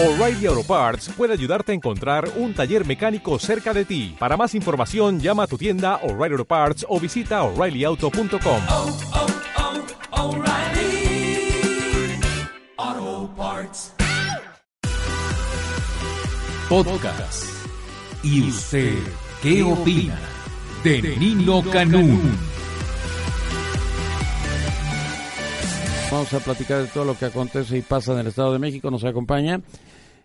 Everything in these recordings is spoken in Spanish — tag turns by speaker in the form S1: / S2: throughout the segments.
S1: O'Reilly Auto Parts puede ayudarte a encontrar un taller mecánico cerca de ti. Para más información, llama a tu tienda O'Reilly Auto Parts o visita oreillyauto.com.
S2: oh, oh, Parts.
S3: Podcast. ¿Y usted qué opina de Nino Canún?
S4: Vamos a platicar de todo lo que acontece y pasa en el Estado de México. Nos acompaña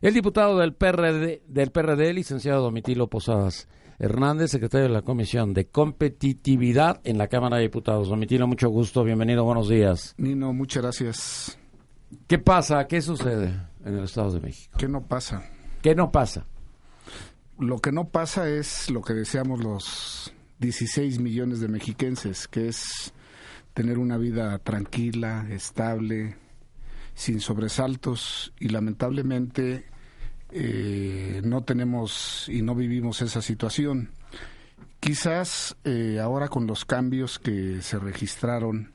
S4: el diputado del PRD, del PRD licenciado Domitilo Posadas Hernández, secretario de la Comisión de Competitividad en la Cámara de Diputados. Domitilo, mucho gusto, bienvenido, buenos días.
S5: Nino, muchas gracias.
S4: ¿Qué pasa? ¿Qué sucede en el Estado de México?
S5: ¿Qué no pasa?
S4: ¿Qué no pasa?
S5: Lo que no pasa es lo que deseamos los 16 millones de mexiquenses, que es tener una vida tranquila, estable, sin sobresaltos y lamentablemente eh, no tenemos y no vivimos esa situación. Quizás eh, ahora con los cambios que se registraron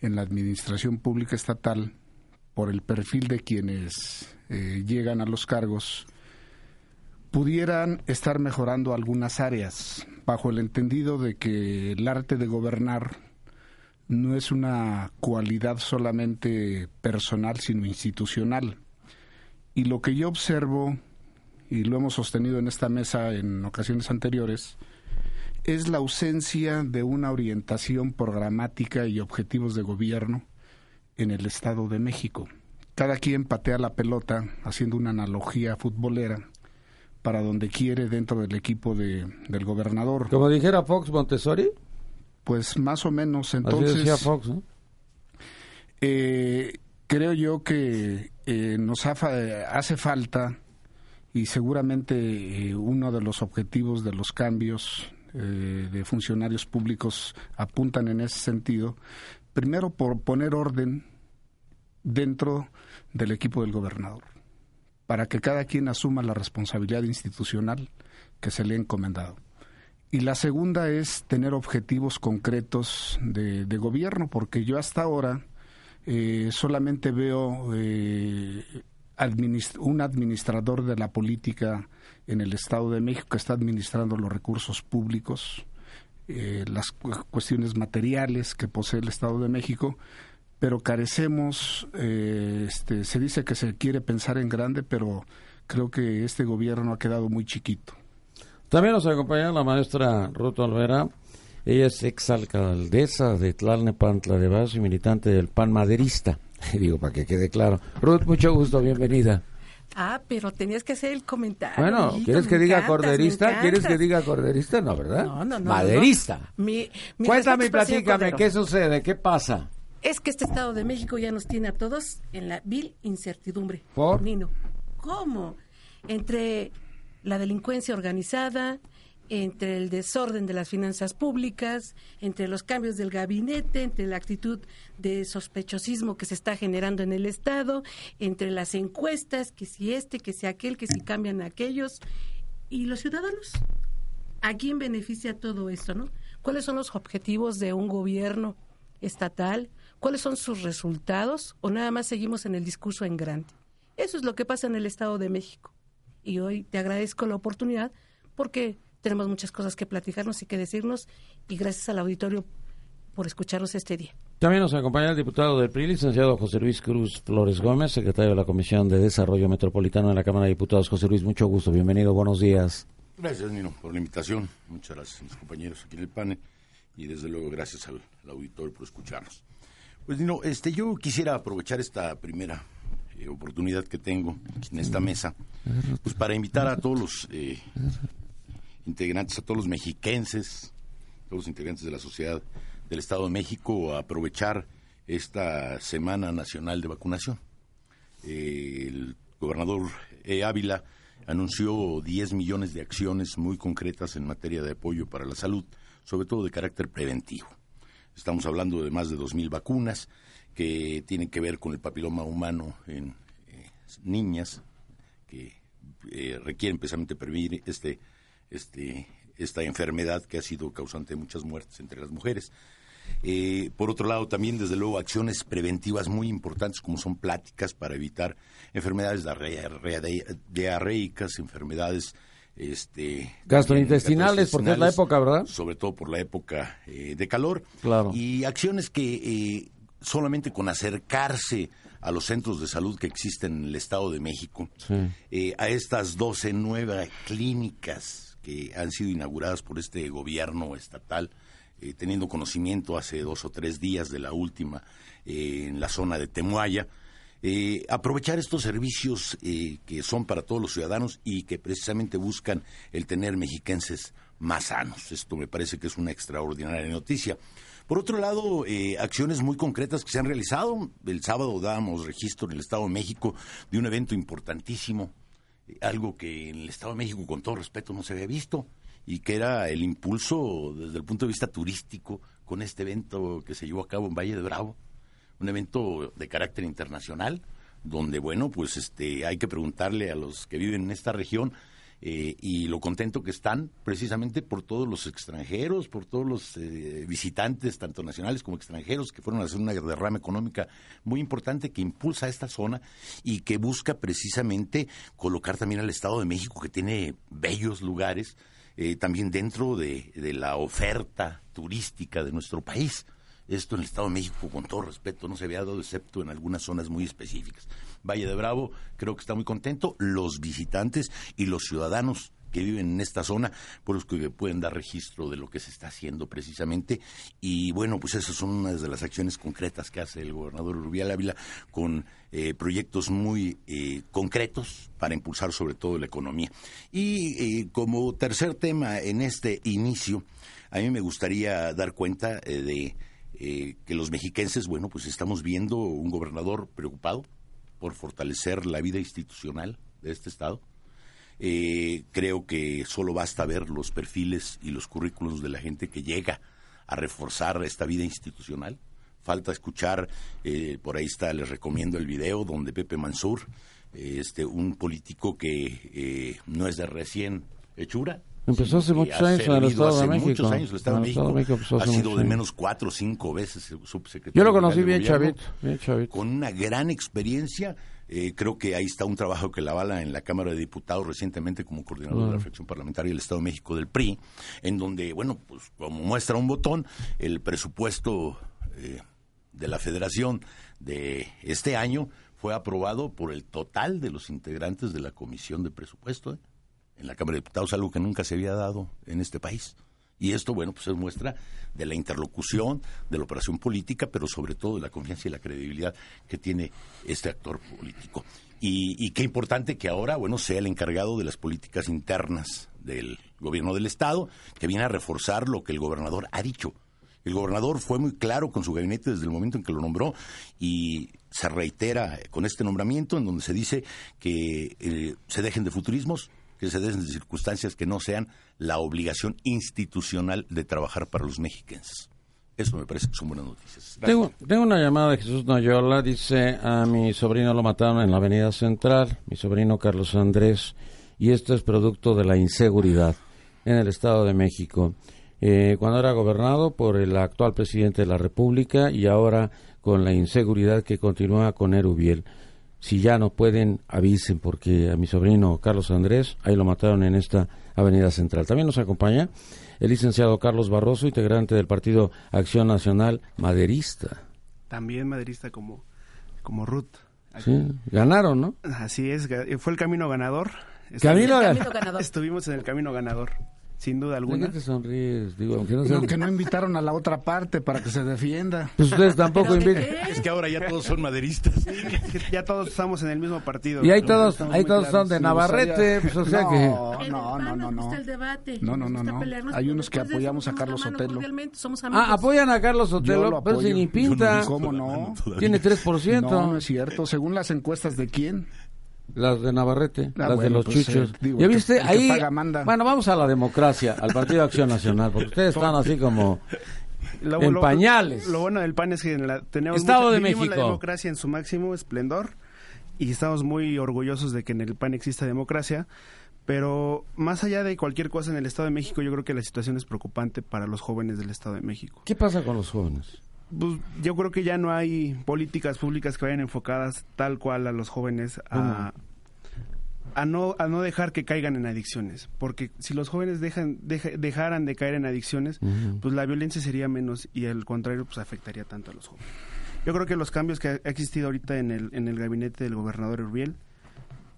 S5: en la administración pública estatal por el perfil de quienes eh, llegan a los cargos, pudieran estar mejorando algunas áreas, bajo el entendido de que el arte de gobernar no es una cualidad solamente personal, sino institucional. Y lo que yo observo, y lo hemos sostenido en esta mesa en ocasiones anteriores, es la ausencia de una orientación programática y objetivos de gobierno en el Estado de México. Cada quien patea la pelota, haciendo una analogía futbolera, para donde quiere dentro del equipo de, del gobernador.
S4: Como dijera Fox Montessori.
S5: Pues más o menos, entonces...
S4: Así decía Fox, ¿no?
S5: Eh, creo yo que eh, nos ha, hace falta y seguramente eh, uno de los objetivos de los cambios eh, de funcionarios públicos apuntan en ese sentido. Primero por poner orden dentro del equipo del gobernador, para que cada quien asuma la responsabilidad institucional que se le ha encomendado. Y la segunda es tener objetivos concretos de, gobierno, porque yo hasta ahora eh, solamente veo eh, un administrador de la política en el Estado de México que está administrando los recursos públicos, eh, las cu cuestiones materiales que posee el Estado de México, pero carecemos, eh, este, se dice que se quiere pensar en grande, pero creo que este gobierno ha quedado muy chiquito.
S4: También nos acompaña la maestra Ruth Olvera. Ella es exalcaldesa de Tlalnepantla de Vaso y militante del PAN maderista. Digo, para que quede claro. Ruth, mucho gusto, bienvenida.
S6: Ah, pero tenías que hacer el comentario.
S4: Bueno, ¿quieres que diga
S6: encantas,
S4: corderista? ¿Quieres que diga corderista? No, ¿verdad?
S6: No, no, no.
S4: Maderista.
S6: no. Mi- mi
S4: Cuéntame y platícame. ¿qué sucede? ¿Qué pasa?
S6: Es que este Estado de México ya nos tiene a todos en la vil incertidumbre.
S4: ¿Por?
S6: Nino, ¿cómo? Entre la delincuencia organizada, entre el desorden de las finanzas públicas, entre los cambios del gabinete, entre la actitud de sospechosismo que se está generando en el Estado, entre las encuestas, que si este, que si aquel, que si cambian aquellos, y los ciudadanos. ¿A quién beneficia todo esto, no? ¿Cuáles son los objetivos de un gobierno estatal? ¿Cuáles son sus resultados? ¿O nada más seguimos en el discurso en grande? Eso es lo que pasa en el Estado de México. Y hoy te agradezco la oportunidad porque tenemos muchas cosas que platicarnos y que decirnos y gracias al auditorio por escucharnos este día.
S4: También nos acompaña el diputado del PRI, licenciado José Luis Cruz Flores Gómez, secretario de la Comisión de Desarrollo Metropolitano de la Cámara de Diputados. José Luis, mucho gusto, bienvenido, buenos días.
S7: Gracias, Nino, por la invitación. Muchas gracias a mis compañeros aquí en el panel y desde luego gracias al, al auditorio por escucharnos. Pues, Nino, este, yo quisiera aprovechar esta primera eh, oportunidad que tengo en esta mesa, pues para invitar a todos los eh, integrantes, a todos los mexiquenses, todos los integrantes de la sociedad del Estado de México a aprovechar esta Semana Nacional de Vacunación. Eh, el gobernador E. Ávila anunció 10 millones de acciones muy concretas en materia de apoyo para la salud, sobre todo de carácter preventivo. Estamos hablando de más de 2.000 vacunas que tienen que ver con el papiloma humano en eh, niñas que eh, requieren precisamente prevenir este, este, esta enfermedad que ha sido causante de muchas muertes entre las mujeres. Eh, por otro lado, también, desde luego, acciones preventivas muy importantes, como son pláticas para evitar enfermedades diarreicas, enfermedades este,
S4: Gastrointestinales, porque es la época, ¿verdad?
S7: Sobre todo por la época eh, de calor.
S4: Claro.
S7: Y acciones que eh, solamente con acercarse a los centros de salud que existen en el Estado de México,
S4: Sí.
S7: eh, a estas 12 nuevas clínicas que han sido inauguradas por este gobierno estatal, eh, teniendo conocimiento hace dos o tres días de la última eh, en la zona de Temuaya, eh, aprovechar estos servicios eh, que son para todos los ciudadanos y que precisamente buscan el tener mexiquenses más sanos. Esto me parece que es una extraordinaria noticia. Por otro lado, eh, acciones muy concretas que se han realizado. El sábado dábamos registro en el Estado de México de un evento importantísimo, eh, algo que en el Estado de México, con todo respeto, no se había visto, y que era el impulso desde el punto de vista turístico con este evento que se llevó a cabo en Valle de Bravo un evento de carácter internacional, donde, bueno, pues este, hay que preguntarle a los que viven en esta región eh, y lo contento que están precisamente por todos los extranjeros, por todos los eh, visitantes, tanto nacionales como extranjeros, que fueron a hacer una derrama económica muy importante que impulsa esta zona y que busca precisamente colocar también al Estado de México, que tiene bellos lugares, eh, también dentro de, de la oferta turística de nuestro país. Esto en el Estado de México, con todo respeto, no se había dado excepto en algunas zonas muy específicas. Valle de Bravo creo que está muy contento. Los visitantes y los ciudadanos que viven en esta zona, por los que pueden dar registro de lo que se está haciendo precisamente. Y bueno, pues esas son unas de las acciones concretas que hace el gobernador Rubial Ávila con eh, proyectos muy eh, concretos para impulsar sobre todo la economía. Y eh, como tercer tema en este inicio, a mí me gustaría dar cuenta eh, de eh, que los mexiquenses, bueno, pues estamos viendo un gobernador preocupado por fortalecer la vida institucional de este Estado. Eh, creo que solo basta ver los perfiles y los currículos de la gente que llega a reforzar esta vida institucional. Falta escuchar, eh, por ahí está, les recomiendo el video donde Pepe Mansur, eh, este, un político que eh, no es de recién hechura,
S4: Empezó hace muchos años en el Estado de
S7: hace
S4: México.
S7: muchos años el Estado
S4: En
S7: de
S4: el Estado de
S7: México.
S4: Empezó
S7: ha sido de menos cuatro o cinco veces subsecretario.
S4: Yo lo conocí chavito, bien chavito.
S7: Con una gran experiencia. Eh, creo que ahí está un trabajo que la bala en la Cámara de Diputados recientemente como coordinador de la fracción parlamentaria del Estado de México del PRI, en donde, bueno, pues como muestra un botón, el presupuesto eh, de la Federación de este año fue aprobado por el total de los integrantes de la Comisión de Presupuesto. ¿eh? En la Cámara de Diputados, algo que nunca se había dado en este país. Y esto, bueno, pues es muestra de la interlocución, de la operación política, pero sobre todo de la confianza y la credibilidad que tiene este actor político. Y, qué importante que ahora, bueno, sea el encargado de las políticas internas del gobierno del Estado, que viene a reforzar lo que el gobernador ha dicho. El gobernador fue muy claro con su gabinete desde el momento en que lo nombró y se reitera con este nombramiento en donde se dice que eh, se dejen de futurismos, que se den de circunstancias que no sean la obligación institucional de trabajar para los mexicanos. Eso me parece que son buenas noticias.
S4: Tengo una llamada de Jesús Noyola, dice, a mi sobrino lo mataron en la Avenida Central, mi sobrino Carlos Andrés, y esto es producto de la inseguridad en el Estado de México. Eh, cuando era gobernado por el actual presidente de la República y ahora con la inseguridad que continúa con Erubiel. Si ya no pueden, avisen, porque a mi sobrino Carlos Andrés, ahí lo mataron en esta Avenida Central. También nos acompaña el licenciado Carlos Barroso, integrante del Partido Acción Nacional Maderista.
S8: También maderista como, como Ruth.
S4: Sí, ganaron, ¿no?
S8: Así es, fue el camino ganador.
S4: Camino
S6: El
S4: gan-
S6: camino ganador.
S8: Estuvimos en el camino ganador, sin duda
S4: ¿De qué
S8: alguna.
S4: te sonríes? Digo, aunque no
S5: No,
S4: sean-
S5: que no invitaron a la otra parte para que se defienda.
S4: Pues ustedes tampoco
S6: ¿Pero de
S4: invitan.
S7: Es que ahora ya todos son maderistas.
S8: Ya todos estamos en el mismo partido.
S4: Y ahí todos, ahí todos
S5: claros.
S4: son de Navarrete, pues o sea
S5: no,
S4: que...
S5: No,
S6: el
S5: no, no, no.
S6: gusta el debate.
S5: No, no, no, no. Hay unos que apoyamos a Carlos Sotelo.
S4: Ah, apoyan a Carlos Sotelo,
S5: lo
S4: pero si ni pinta.
S5: ¿Cómo no?
S4: Tiene 3%.
S5: No, no es cierto. Según las encuestas de quién.
S4: Las de Navarrete,
S5: Ah,
S4: las de los
S5: pues,
S4: chuchos.
S5: eh, digo,
S4: ¿Ya viste?
S5: que
S4: Ahí.
S5: paga.
S4: Bueno, vamos a la democracia, al Partido Acción Nacional, porque ustedes están así como.
S8: Lo-
S4: en
S8: lo-
S4: pañales.
S8: Lo bueno del PAN es que en la- tenemos
S4: Estado
S8: mucha-
S4: de México.
S8: la democracia en su máximo esplendor y estamos muy orgullosos de que en el PAN exista democracia Pero más allá de cualquier cosa en el Estado de México, yo creo que la situación es preocupante para los jóvenes del Estado de México.
S4: ¿Qué pasa con los jóvenes?
S8: Pues, yo creo que ya no hay políticas públicas que vayan enfocadas tal cual a los jóvenes a, a no a no dejar que caigan en adicciones, porque si los jóvenes dejan deja- dejaran de caer en adicciones, pues la violencia sería menos y al contrario pues afectaría tanto a los jóvenes. Yo creo que los cambios que ha existido ahorita en el en el gabinete del gobernador Uriel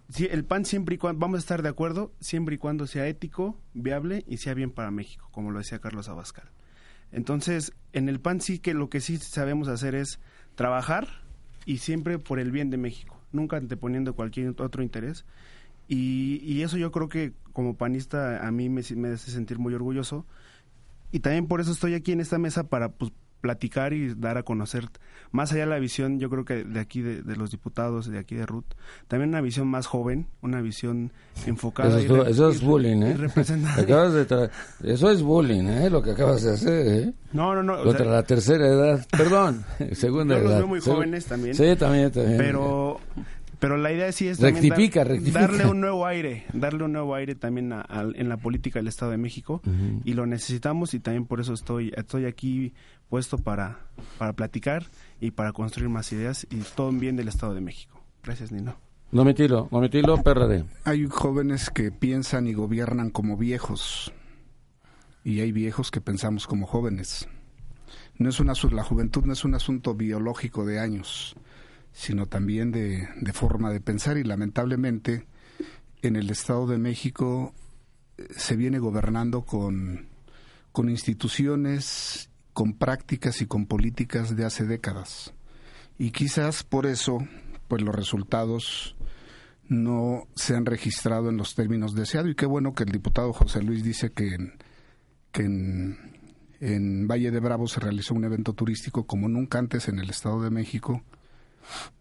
S8: Sí, el PAN siempre y cuando, vamos a estar de acuerdo, siempre y cuando sea ético, viable y sea bien para México, como lo decía Carlos Abascal. Entonces, en el PAN sí que lo que sí sabemos hacer es trabajar y siempre por el bien de México, nunca anteponiendo cualquier otro interés. Y, y eso yo creo que como panista a mí me, me hace sentir muy orgulloso. Y también por eso estoy aquí en esta mesa para pues, platicar y dar a conocer más allá de la visión, yo creo que de aquí de, de los diputados, de aquí de Ruth, también una visión más joven, una visión enfocada.
S4: Eso es, eso es bullying, ¿eh? Acabas de Eso es bullying, ¿eh? Lo que acabas de hacer, ¿eh?
S8: No, no, no. o
S4: Contra
S8: sea,
S4: la tercera edad. Perdón, segunda
S8: Yo los veo muy jóvenes también.
S4: Sí, también, también.
S8: pero pero la idea sí es también
S4: Rectifica,
S8: dar-
S4: rectifica.
S8: darle un nuevo aire, darle un nuevo aire también a- al- en la política del Estado de México y lo necesitamos y también por eso estoy estoy aquí puesto para para platicar y para construir más ideas y todo en bien del Estado de México. Gracias, Nino.
S4: Domitilo, Domitilo PRD.
S5: Hay jóvenes que piensan y gobiernan como viejos y hay viejos que pensamos como jóvenes. No es una, la juventud no es un asunto biológico de años, sino también de, de forma de pensar y lamentablemente en el Estado de México eh, se viene gobernando con, con instituciones, con prácticas y con políticas de hace décadas. Y quizás por eso, pues los resultados no se han registrado en los términos deseados. Y qué bueno que el diputado José Luis dice que en, que en, Valle de Bravo se realizó un evento turístico como nunca antes en el Estado de México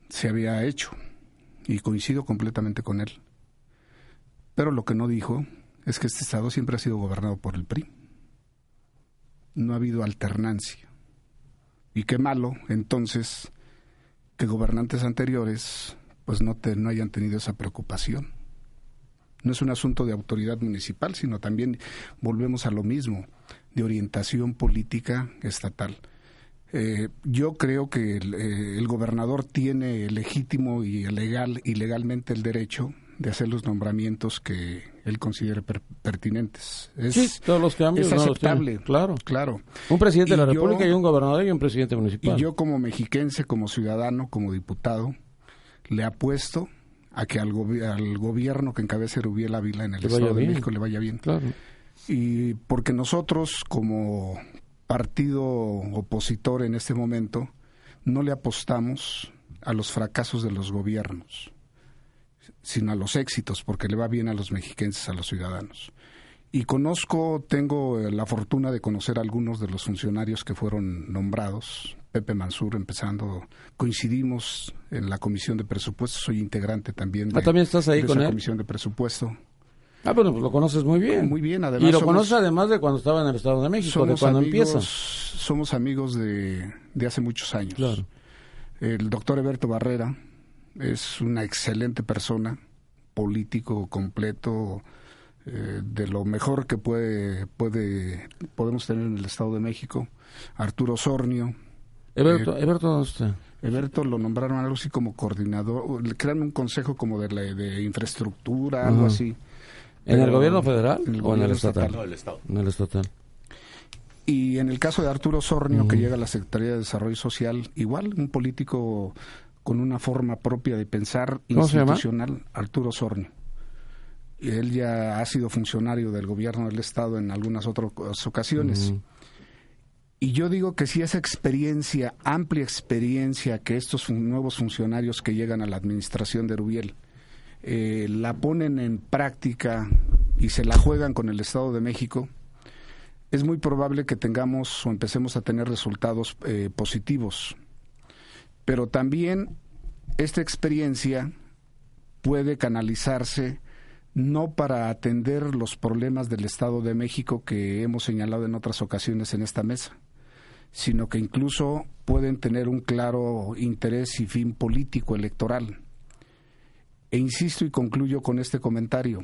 S5: se había hecho. Y coincido completamente con él. Pero lo que no dijo es que este Estado siempre ha sido gobernado por el PRI. No ha habido alternancia. Y qué malo, entonces, que gobernantes anteriores pues no, te, no hayan tenido esa preocupación. No es un asunto de autoridad municipal, sino también volvemos a lo mismo, de orientación política estatal. Eh, yo creo que el, eh, gobernador tiene legítimo y legal y legalmente el derecho de hacer los nombramientos que él considere per- pertinentes. Es,
S4: Sí, todos los cambios.
S5: es
S4: no
S5: aceptable.
S4: Claro.
S5: Claro.
S4: Un presidente de la
S5: Y yo-
S4: República y un gobernador y un presidente
S5: Y
S4: municipal.
S5: yo como mexiquense, como ciudadano, como diputado, le apuesto a que al, gobi- al gobierno que encabece Rubiel Ávila en el Estado de. México le vaya bien.
S4: Claro.
S5: Y porque nosotros, como partido opositor en este momento, no le apostamos a los fracasos de los gobiernos, sino a los éxitos, porque le va bien a los mexiquenses, a los ciudadanos. Y conozco, tengo eh, la fortuna de conocer a algunos de los funcionarios que fueron nombrados. Pepe Mansur, empezando, coincidimos en la comisión de presupuesto, soy integrante también de,
S4: Ah, ¿también estás ahí
S5: de
S4: con
S5: esa
S4: él?
S5: comisión de presupuesto.
S4: Ah, bueno, pues lo conoces muy bien.
S5: Muy bien, además
S4: Y lo
S5: somos-
S4: conoces además de cuando estaba en el Estado de México, de cuando
S5: amigos,
S4: empieza.
S5: Somos amigos de, de hace muchos años.
S4: Claro.
S5: El doctor Eberto Barrera es una excelente persona, político completo, eh, de lo mejor que puede, puede podemos tener en el Estado de México. Arturo Sornio.
S4: Eberto, Eberto, ¿dónde está?
S5: Eberto lo nombraron algo así como coordinador, le crean un consejo como de, la, de infraestructura, algo así.
S4: ¿En el gobierno federal
S5: en el
S4: o en el estatal?
S7: No, el Estado.
S4: En el estatal.
S5: Y en el caso de Arturo Sornio, que llega a la Secretaría de Desarrollo Social, igual un político con una forma propia de pensar institucional, Arturo Sornio. Él ya ha sido funcionario del gobierno del Estado en algunas otras ocasiones. Y yo digo que si esa experiencia, amplia experiencia que estos fun- nuevos funcionarios que llegan a la administración de Rubiel eh, la ponen en práctica y se la juegan con el Estado de México, es muy probable que tengamos o empecemos a tener resultados eh, positivos. Pero también esta experiencia puede canalizarse no para atender los problemas del Estado de México que hemos señalado en otras ocasiones en esta mesa, sino que incluso pueden tener un claro interés y fin político electoral. E insisto y concluyo con este comentario.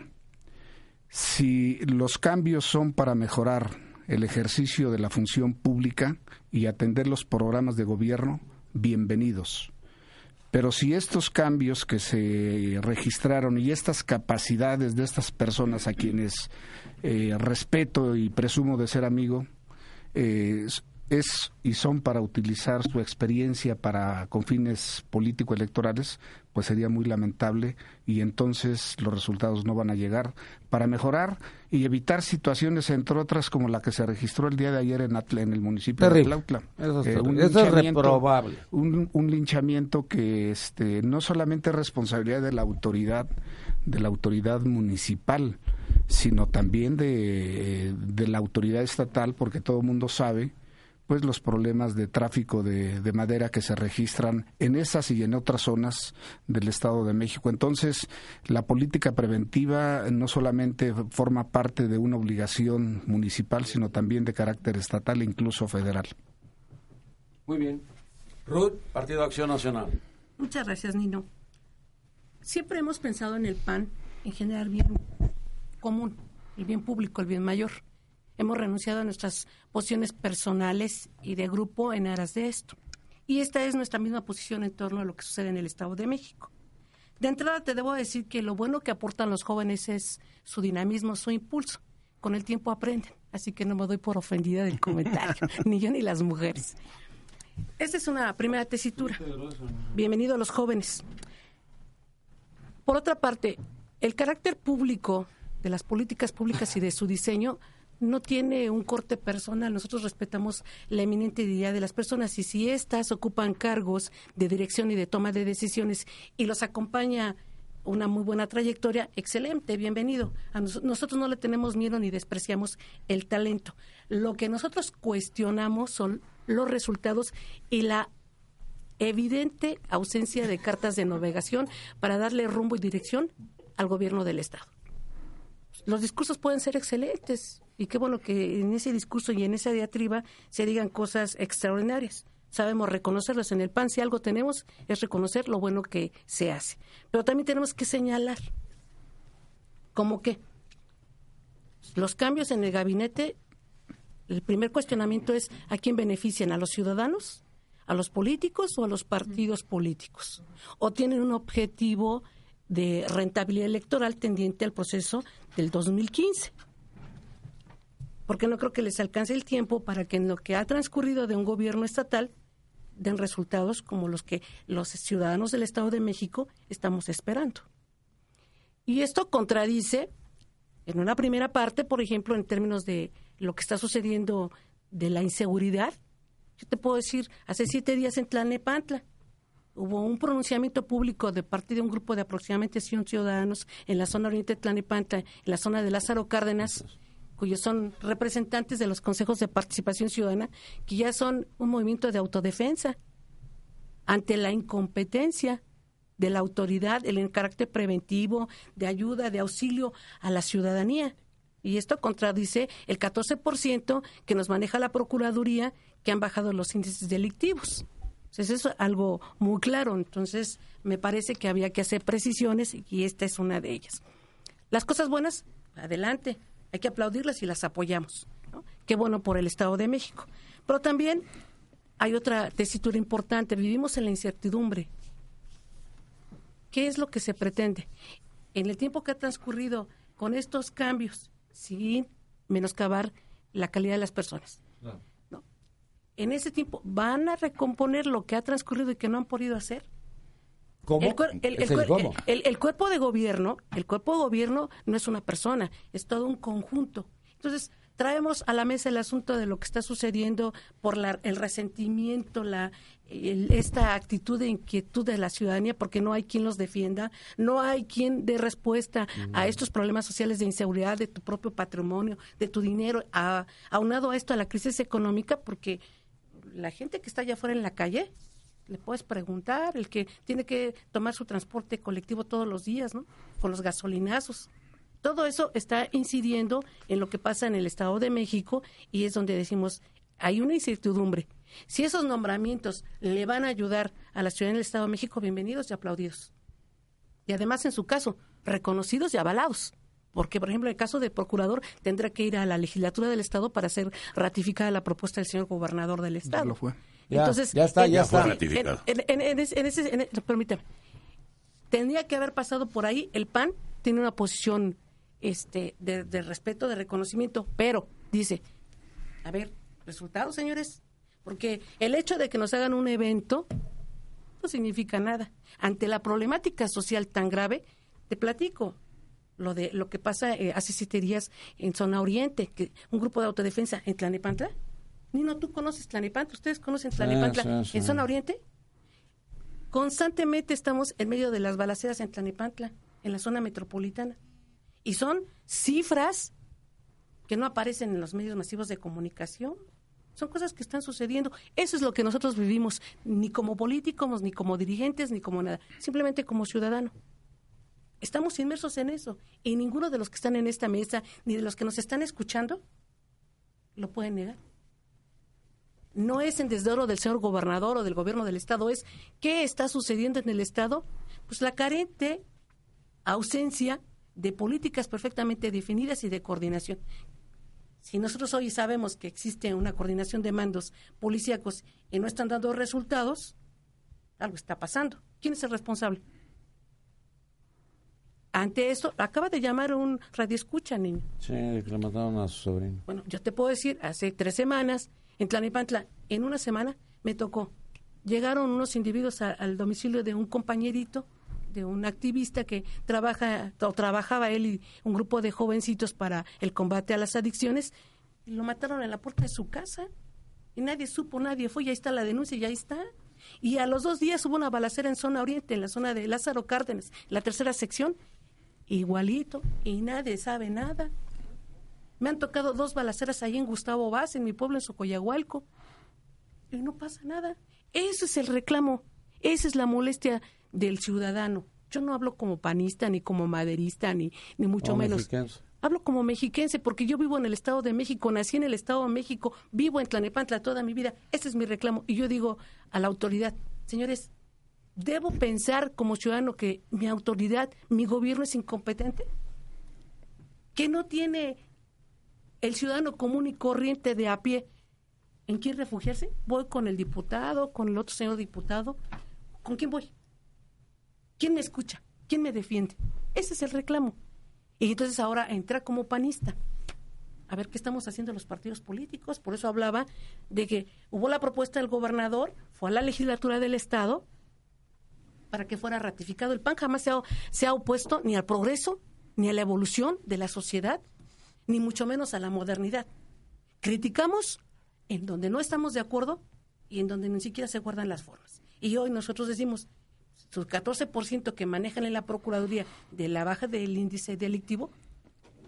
S5: Si los cambios son para mejorar el ejercicio de la función pública y atender los programas de gobierno, bienvenidos. Pero si estos cambios que se registraron y estas capacidades de estas personas a quienes eh, respeto y presumo de ser amigo, eh, es y son para utilizar su experiencia para con fines político-electorales, pues sería muy lamentable y entonces los resultados no van a llegar para mejorar y evitar situaciones, entre otras, como la que se registró el día de ayer en, Atla, en el municipio
S4: Terrible.
S5: de Tlautla.
S4: Eso es
S5: Eh, un
S4: Eso es reprobable.
S5: Un, un linchamiento que este, no solamente es responsabilidad de la autoridad, de la autoridad municipal, sino también de, de la autoridad estatal, porque todo el mundo sabe pues los problemas de tráfico de, de madera que se registran en esas y en otras zonas del Estado de México. Entonces, la política preventiva no solamente forma parte de una obligación municipal, sino también de carácter estatal e incluso federal.
S4: Muy bien. Ruth, Partido Acción Nacional.
S6: Muchas gracias, Nino. Siempre hemos pensado en el PAN en generar bien común, el bien público, el bien mayor. Hemos renunciado a nuestras posiciones personales y de grupo en aras de esto. Y esta es nuestra misma posición en torno a lo que sucede en el Estado de México. De entrada te debo decir que lo bueno que aportan los jóvenes es su dinamismo, su impulso. Con el tiempo aprenden, así que no me doy por ofendida del comentario, ni yo ni las mujeres. Esta es una primera tesitura. Bienvenido a los jóvenes. Por otra parte, el carácter público de las políticas públicas y de su diseño no tiene un corte personal. Nosotros respetamos la eminente dignidad de las personas y si éstas ocupan cargos de dirección y de toma de decisiones y los acompaña una muy buena trayectoria, excelente, bienvenido. A nos- nosotros no le tenemos miedo ni despreciamos el talento. Lo que nosotros cuestionamos son los resultados y la evidente ausencia de cartas de navegación para darle rumbo y dirección al gobierno del Estado. Los discursos pueden ser excelentes y qué bueno que en ese discurso y en esa diatriba se digan cosas extraordinarias. Sabemos reconocerlas en el PAN. Si algo tenemos es reconocer lo bueno que se hace. Pero también tenemos que señalar como que los cambios en el gabinete, el primer cuestionamiento es a quién benefician, a los ciudadanos, a los políticos o a los partidos políticos. O tienen un objetivo de rentabilidad electoral tendiente al proceso del 2015. Porque no creo que les alcance el tiempo para que en lo que ha transcurrido de un gobierno estatal den resultados como los que los ciudadanos del Estado de México estamos esperando. Y esto contradice, en una primera parte, por ejemplo, en términos de lo que está sucediendo de la inseguridad. Yo te puedo decir, hace siete días en Tlanepantla hubo un pronunciamiento público de parte de un grupo de aproximadamente 100 ciudadanos en la zona oriente de Tlanepantla, en la zona de Lázaro Cárdenas, cuyos son representantes de los consejos de participación ciudadana, que ya son un movimiento de autodefensa ante la incompetencia de la autoridad, el carácter preventivo, de ayuda, de auxilio a la ciudadanía. Y esto contradice el 14% que nos maneja la Procuraduría, que han bajado los índices delictivos. Entonces, eso es algo muy claro. Entonces, me parece que había que hacer precisiones y esta es una de ellas. Las cosas buenas, adelante. Hay que aplaudirlas y las apoyamos. ¿no? Qué bueno por el Estado de México. Pero también hay otra tesitura importante. Vivimos en la incertidumbre. ¿Qué es lo que se pretende? En el tiempo que ha transcurrido con estos cambios, sin menoscabar la calidad de las personas. ¿no? En ese tiempo, ¿van a recomponer lo que ha transcurrido y que no han podido hacer?
S4: ¿Cómo?
S6: El, cuer- el- el
S4: Es el
S6: cuer-
S4: cómo.
S6: el- el cuerpo de gobierno, el cuerpo de gobierno no es una persona, es todo un conjunto. Entonces, traemos a la mesa el asunto de lo que está sucediendo por la- el resentimiento, la, el- esta actitud de inquietud de la ciudadanía, porque no hay quien los defienda, no hay quien dé respuesta a estos problemas sociales de inseguridad de tu propio patrimonio, de tu dinero, a- aunado a esto a la crisis económica, porque la gente que está allá afuera en la calle, le puedes preguntar, el que tiene que tomar su transporte colectivo todos los días, ¿no? Con los gasolinazos. Todo eso está incidiendo en lo que pasa en el Estado de México y es donde decimos, hay una incertidumbre. Si esos nombramientos le van a ayudar a la ciudadanía del Estado de México, bienvenidos y aplaudidos. Y además, en su caso, reconocidos y avalados Porque, por ejemplo, en el caso del procurador, tendrá que ir a la legislatura del Estado para ser ratificada la propuesta del señor gobernador del Estado.
S5: lo fue.
S4: Ya,
S6: Entonces,
S4: ya está,
S6: en-
S4: ya
S7: está.
S6: en-
S7: Ratificado.
S6: En, en- en ese- en ese- en- permítame. Tendría que haber pasado por ahí. El PAN tiene una posición este, de, de respeto, de reconocimiento, pero dice, a ver, resultados, señores. Porque el hecho de que nos hagan un evento no significa nada. Ante la problemática social tan grave, te platico lo de lo que pasa eh, hace siete días en zona oriente, que un grupo de autodefensa en Tlanepantla. Nino, tú conoces Tlanepantla, ustedes conocen Tlanepantla
S4: sí, sí.
S6: en zona oriente. Constantemente estamos en medio de las balaceras en Tlanepantla, en la zona metropolitana. Y son cifras que no aparecen en los medios masivos de comunicación. Son cosas que están sucediendo. Eso es lo que nosotros vivimos, ni como políticos, ni como dirigentes, ni como nada, simplemente como ciudadano. Estamos inmersos en eso. Y ninguno de los que están en esta mesa, ni de los que nos están escuchando, lo pueden negar. No es en desdoro del señor gobernador o del gobierno del Estado, es qué está sucediendo en el Estado. Pues la carente ausencia de políticas perfectamente definidas y de coordinación. Si nosotros hoy sabemos que existe una coordinación de mandos policíacos y no están dando resultados, algo está pasando. ¿Quién es el responsable? Ante esto, acaba de llamar un radioescucha, niño.
S4: Sí, que le mataron a su sobrino.
S6: Bueno, yo te puedo decir, hace tres semanas, en Tlanepantla, en una semana, me tocó. Llegaron unos individuos al domicilio de un compañerito, de un activista que trabaja, o trabajaba él y un grupo de jovencitos para el combate a las adicciones, y lo mataron en la puerta de su casa. Y nadie supo, nadie fue, y ahí está la denuncia, y está. Y a los dos días hubo una balacera en zona oriente, en la zona de Lázaro Cárdenas, la tercera sección, igualito, y nadie sabe nada. Me han tocado dos balaceras ahí en Gustavo Vaz, en mi pueblo, en Socoyahualco. Y no pasa nada. Ese es el reclamo. Esa es la molestia del ciudadano. Yo no hablo como panista, ni como maderista, ni, ni mucho
S4: Como
S6: menos.
S4: mexicanos.
S6: Hablo como mexiquense porque yo vivo en el Estado de México, nací en el Estado de México, vivo en Tlanepantla toda mi vida. Ese es mi reclamo. Y yo digo a la autoridad, señores, ¿debo pensar como ciudadano que mi autoridad, mi gobierno es incompetente? ¿Que no tiene el ciudadano común y corriente de a pie en quién refugiarse? Voy con el diputado, con el otro señor diputado. ¿Con quién voy? ¿Quién me escucha? ¿Quién me defiende? Ese es el reclamo. Y entonces ahora entra como panista. A ver qué estamos haciendo los partidos políticos. Por eso hablaba de que hubo la propuesta del gobernador, fue a la legislatura del Estado para que fuera ratificado. El PAN jamás se ha, se ha opuesto ni al progreso, ni a la evolución de la sociedad, ni mucho menos a la modernidad. Criticamos en donde no estamos de acuerdo y en donde ni siquiera se guardan las formas. Y hoy nosotros decimos, su 14% que manejan en la Procuraduría de la baja del índice delictivo,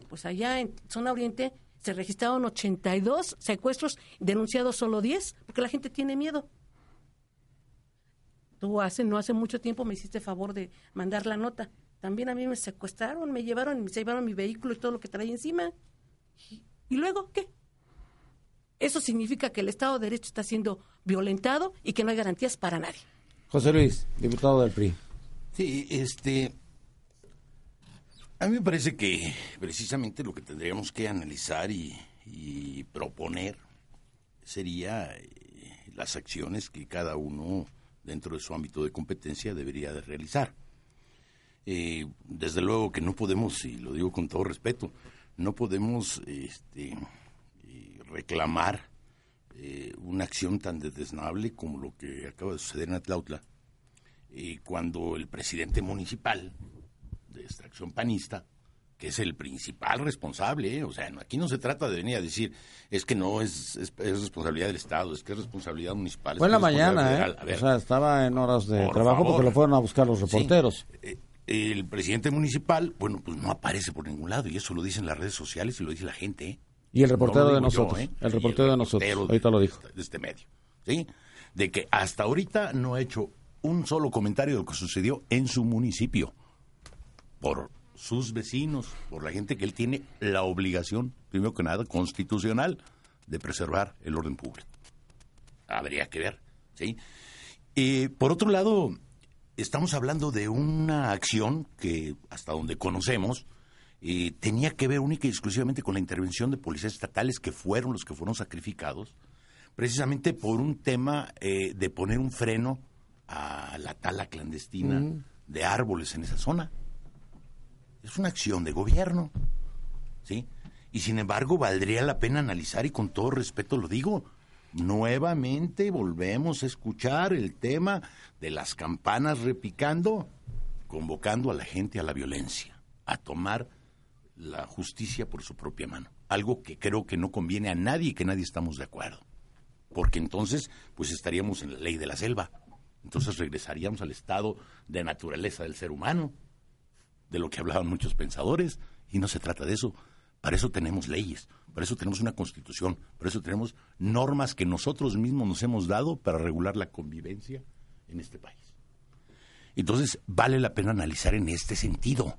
S6: pues allá en Zona Oriente se registraron 82 secuestros, denunciados solo 10, porque la gente tiene miedo. Tú hace, no hace mucho tiempo me hiciste favor de mandar la nota. También a mí me secuestraron, me llevaron, me llevaron mi vehículo y todo lo que traía encima. ¿Y, luego qué? Eso significa que el Estado de Derecho está siendo violentado y que no hay garantías para nadie.
S4: José Luis, diputado del PRI.
S7: Sí, este. A mí me parece que precisamente lo que tendríamos que analizar y, y proponer sería eh, las acciones que cada uno dentro de su ámbito de competencia debería de realizar. Eh, desde luego que no podemos, y lo digo con todo respeto, no podemos este, eh, reclamar eh, una acción tan desdeznable como lo que acaba de suceder en Atlautla, eh, cuando el presidente municipal de extracción panista, que es el principal responsable, ¿eh? o sea, no- aquí no se trata de venir a decir, es que no es, es, es responsabilidad del Estado, es que es responsabilidad municipal.
S4: Fue en la mañana, ¿eh?
S7: ver,
S4: O sea, estaba en horas de
S7: Por
S4: trabajo
S7: favor.
S4: porque lo fueron a buscar los
S7: Sí.
S4: reporteros.
S7: Eh, el presidente municipal, bueno, pues no aparece por ningún lado y eso lo dicen las redes sociales y lo dice la gente. ¿eh?
S4: Y el reportero de nosotros.
S7: yo, ¿eh?
S4: El reportero de nosotros. Ahorita lo dijo.
S7: De este medio. ¿Sí? De que hasta ahorita no ha hecho un solo comentario de lo que sucedió en su municipio. Por sus vecinos, por la gente que él tiene la obligación, primero que nada, constitucional, de preservar el orden público. Habría que ver. ¿Sí? Eh, por otro lado, estamos hablando de una acción que, hasta donde conocemos, eh, tenía que ver única y exclusivamente con la intervención de policías estatales que fueron los que fueron sacrificados, precisamente por un tema eh, de poner un freno a la tala clandestina de árboles en esa zona. Es una acción de gobierno, ¿sí? Y sin embargo, valdría la pena analizar, y con todo respeto lo digo, nuevamente volvemos a escuchar el tema de las campanas repicando, convocando a la gente a la violencia, a tomar la justicia por su propia mano. Algo que creo que no conviene a nadie y que nadie estamos de acuerdo. Porque entonces, pues estaríamos en la ley de la selva. Entonces regresaríamos al estado de naturaleza del ser humano, de lo que hablaban muchos pensadores, y no se trata de eso. Para eso tenemos leyes, para eso tenemos una constitución, para eso tenemos normas que nosotros mismos nos hemos dado para regular la convivencia en este país. Entonces, vale la pena analizar en este sentido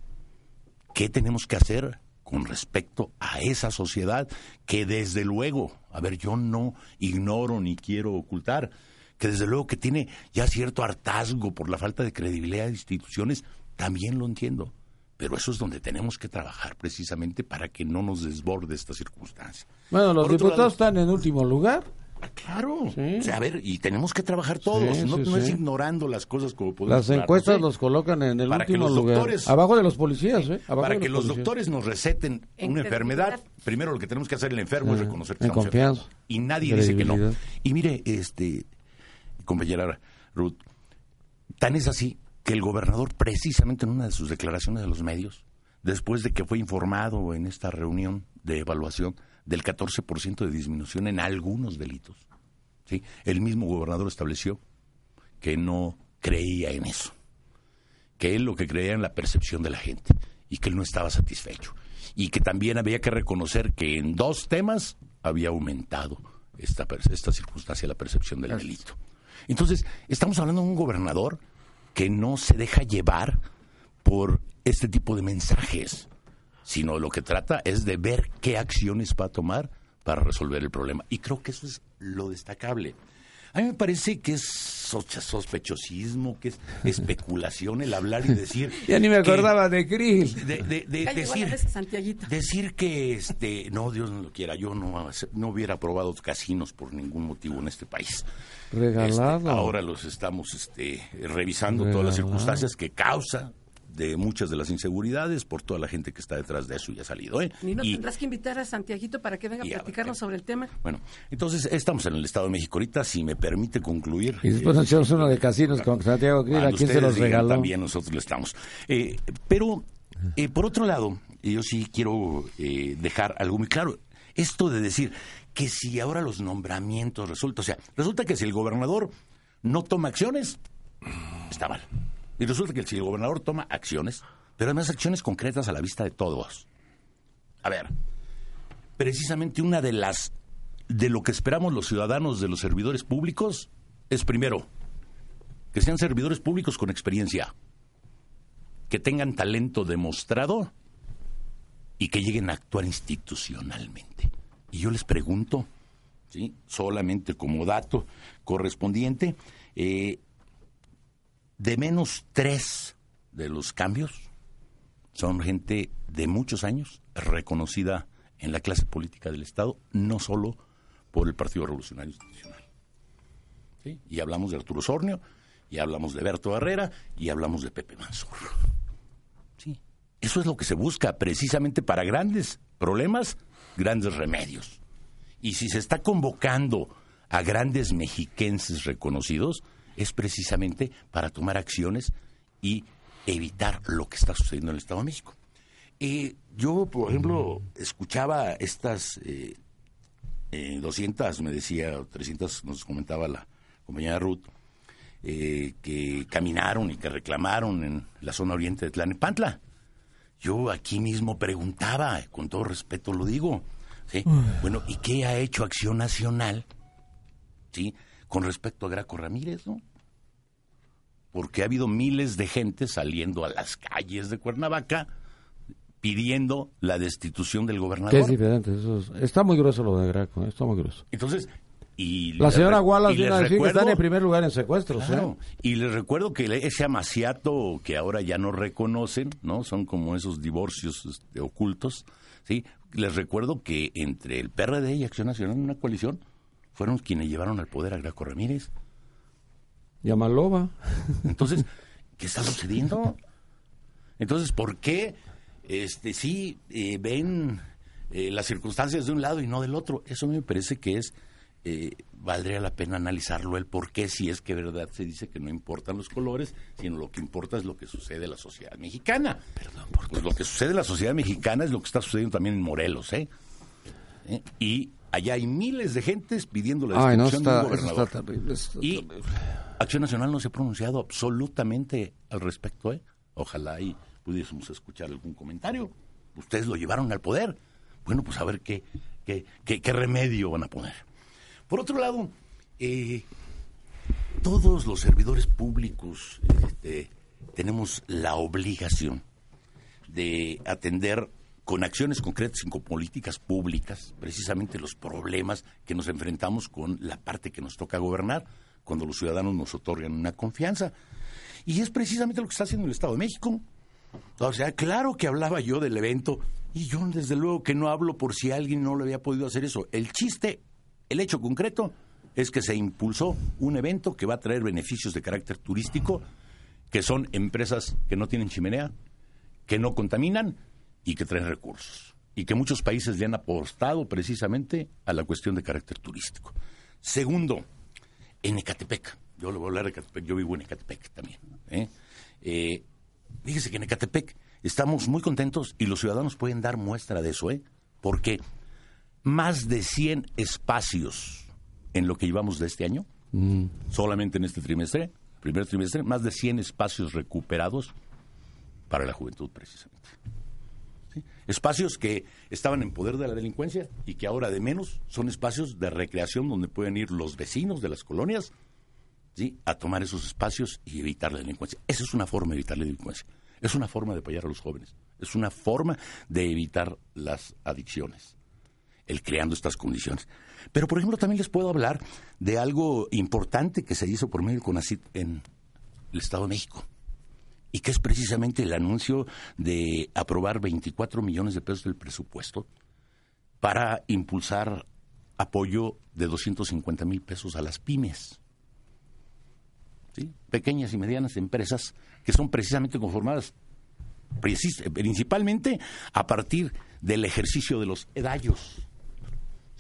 S7: qué tenemos que hacer con respecto a esa sociedad que desde luego, a ver, yo no ignoro ni quiero ocultar, que desde luego que tiene ya cierto hartazgo por la falta de credibilidad de instituciones, también lo entiendo. Pero eso es donde tenemos que trabajar precisamente para que no nos desborde esta circunstancia.
S4: Bueno, los
S7: Por
S4: diputados
S7: lado-
S4: están en último lugar.
S7: Claro.
S4: Sí.
S7: O sea, a ver, y tenemos que trabajar todos.
S4: Sí,
S7: no
S4: sí,
S7: no es
S4: sí.
S7: ignorando las cosas como podemos
S4: Las
S7: hablar,
S4: encuestas
S7: no
S4: los colocan en el
S7: Para que
S4: último
S7: los
S4: lugar.
S7: doctores-
S4: Abajo de los policías, ¿eh? Abajo
S7: Para
S4: de
S7: que los
S4: policías.
S7: doctores nos receten
S6: En
S7: una enfermedad, primero lo que tenemos que hacer el enfermo es
S4: Ah,
S7: reconocer que
S4: en
S7: estamos
S4: confianza.
S7: enfermos. Y nadie dice que no. Y mire, este, compañera Ruth, tan es así que el gobernador, precisamente en una de sus declaraciones a los medios, después de que fue informado en esta reunión de evaluación del 14% de disminución en algunos delitos, ¿sí? el mismo gobernador estableció que no creía en eso que él lo que creía en la percepción de la gente y que él no estaba satisfecho. Y que también había que reconocer que en dos temas había aumentado esta, esta circunstancia, la percepción del delito. Entonces, estamos hablando de un gobernador que no se deja llevar por este tipo de mensajes, sino lo que trata es de ver qué acciones va a tomar para resolver el problema. Y creo que eso es lo destacable. A mí me parece que es sospechosismo, que es especulación el hablar y decir...
S4: Ya ni me
S7: que-
S4: acordaba de Krill.
S7: de, decir, decir que este no Dios no lo quiera yo no no hubiera aprobado casinos por ningún motivo en este país
S4: Regalado.
S7: Este, ahora los estamos este, revisando todas las
S4: Regalado.
S7: circunstancias que causa de muchas de las inseguridades por toda la gente que está detrás de eso y ha salido ¿eh?
S6: No
S7: Y-
S6: tendrás que invitar a Santiaguito para que venga a
S7: y a ver,
S6: platicarnos sobre el tema.
S7: bueno entonces estamos en el Estado de México ahorita si me permite concluir
S4: Y después nos echamos uno de casinos con Santiago Krill. ¿A quién se los regaló?
S7: También nosotros lo estamos. Eh, pero, eh, por otro lado, yo sí quiero eh, dejar algo muy claro. Esto de decir que si ahora los nombramientos resulta, o sea, resulta que si el gobernador no toma acciones, está mal. Y resulta que el gobernador toma acciones, pero además acciones concretas a la vista de todos. A ver, precisamente una de las de lo que esperamos los ciudadanos de los servidores públicos es primero que sean servidores públicos con experiencia, que tengan talento demostrado y que lleguen a actuar institucionalmente. Y yo les pregunto, ¿sí? solamente como dato correspondiente, eh, de menos tres de los cambios son gente de muchos años, reconocida en la clase política del Estado, no solo por el Partido Revolucionario Institucional. Y hablamos de Arturo Sornio, y hablamos de Berto Herrera, y hablamos de Pepe Mansur. Sí. Eso es lo que se busca precisamente para grandes problemas, grandes remedios. Y si se está convocando a grandes mexiquenses reconocidos, es precisamente para tomar acciones y evitar lo que está sucediendo en el Estado de México. Eh, yo, por ejemplo, escuchaba estas eh, eh, 200, me decía, o 300, nos comentaba la compañera Ruth, eh, que caminaron y que reclamaron en la zona oriente de Tlanepantla. Yo aquí mismo preguntaba, con todo respeto lo digo, ¿sí? bueno, ¿y qué ha hecho Acción Nacional ¿sí? Con respecto a Graco Ramírez? ¿no? Porque ha habido miles de gente saliendo a las calles de Cuernavaca pidiendo la destitución del
S4: Que
S7: gobernador.
S4: es diferente. Eso es- está muy grueso lo de Graco, ¿eh? está muy grueso.
S7: Entonces, Y
S4: La señora Wallace viene a decir que están en primer lugar en secuestros.
S7: Claro.
S4: ¿eh?
S7: Y les recuerdo que ese amaciato que ahora ya no reconocen, ¿no? Son como esos divorcios este, ocultos, ¿sí? Les recuerdo que entre el PRD y Acción Nacional en una coalición fueron quienes llevaron al poder a Graco Ramírez.
S4: Y a Maloba.
S7: Entonces, ¿qué está sucediendo? Entonces, ¿por qué este sí eh, ven eh, las circunstancias de un lado y no del otro? Eso me parece que es eh, valdría la pena analizarlo el por qué si es que verdad se dice que no importan los colores, sino lo que importa es lo que sucede en la sociedad mexicana. Perdón, pues lo que sucede en la sociedad mexicana es lo que está sucediendo también en Morelos, ¿eh? ¿Eh? Y allá hay miles de gentes pidiendo la
S4: Ay, no,
S7: destitución de un gobernador.
S4: está terrible. está
S7: Y. Acción Nacional no se ha pronunciado absolutamente al respecto. ¿eh? Ojalá y pudiésemos escuchar algún comentario. Ustedes lo llevaron al poder. Bueno, pues a ver qué, qué, qué- qué remedio van a poner. Por otro lado, eh, todos los servidores públicos este, tenemos la obligación de atender con acciones concretas y con políticas públicas precisamente los problemas que nos enfrentamos con la parte que nos toca gobernar cuando los ciudadanos nos otorgan una confianza. Y es precisamente lo que está haciendo el Estado de México. O sea, claro que hablaba yo del evento y yo desde luego que no hablo por si alguien no lo había podido hacer eso. El chiste, el hecho concreto es que se impulsó un evento que va a traer beneficios de carácter turístico, que son empresas que no tienen chimenea, que no contaminan y que traen recursos. Y que muchos países le han apostado precisamente a la cuestión de carácter turístico. Segundo, en Ecatepec, yo le voy a hablar de Ecatepec, yo vivo en Ecatepec también. ¿eh? Eh, fíjese que en Ecatepec estamos muy contentos y los ciudadanos pueden dar muestra de eso, ¿eh? porque más de 100 espacios en lo que llevamos de este año, solamente en este trimestre, primer trimestre, más de 100 espacios recuperados para la juventud precisamente. Espacios que estaban en poder de la delincuencia y que ahora de menos son espacios de recreación donde pueden ir los vecinos de las colonias ¿sí? a tomar esos espacios y evitar la delincuencia. Esa es una forma de evitar la delincuencia. Es una forma de apoyar a los jóvenes. Es una forma de evitar las adicciones. El creando estas condiciones. Pero, por ejemplo, también les puedo hablar de algo importante que se hizo por medio del CONACIT en el Estado de México y que es precisamente el anuncio de aprobar 24 millones de pesos del presupuesto para impulsar apoyo de 250 mil pesos a las pymes. Pequeñas y medianas empresas que son precisamente conformadas principalmente a partir del ejercicio de los edallos,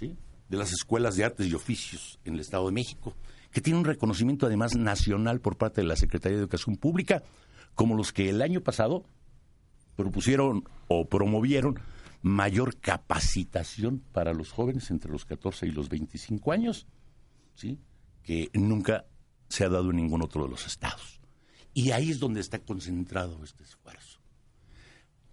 S7: de las escuelas de artes y oficios en el Estado de México, que tiene un reconocimiento además nacional por parte de la Secretaría de Educación Pública, como los que el año pasado propusieron o promovieron mayor capacitación para los jóvenes entre los 14 y los 25 años, ¿sí? que nunca se ha dado en ningún otro de los estados. Y ahí es donde está concentrado este esfuerzo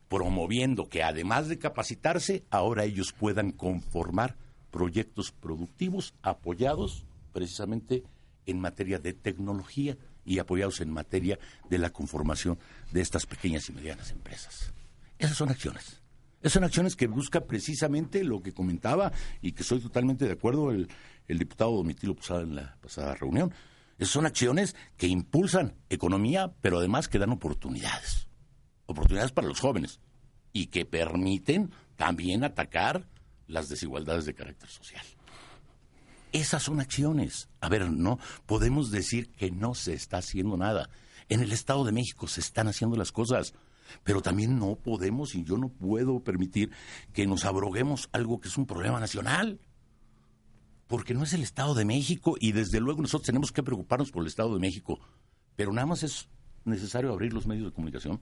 S7: promoviendo que además de capacitarse, ahora ellos puedan conformar proyectos productivos apoyados precisamente en materia de tecnología y apoyados en materia de la conformación de estas pequeñas y medianas empresas. Esas son acciones. Esas son acciones que busca precisamente lo que comentaba y que estoy totalmente de acuerdo el, el diputado Domitilo Posada en la pasada reunión. Esas son acciones que impulsan economía, pero además que dan oportunidades oportunidades para los jóvenes y que permiten también atacar las desigualdades de carácter social. Esas son acciones. A ver, no podemos decir que no se está haciendo nada. En el Estado de México se están haciendo las cosas, pero también no podemos y yo no puedo permitir que nos abroguemos algo que es un problema nacional. Porque no es el Estado de México y desde luego nosotros tenemos que preocuparnos por el Estado de México, pero nada más es necesario abrir los medios de comunicación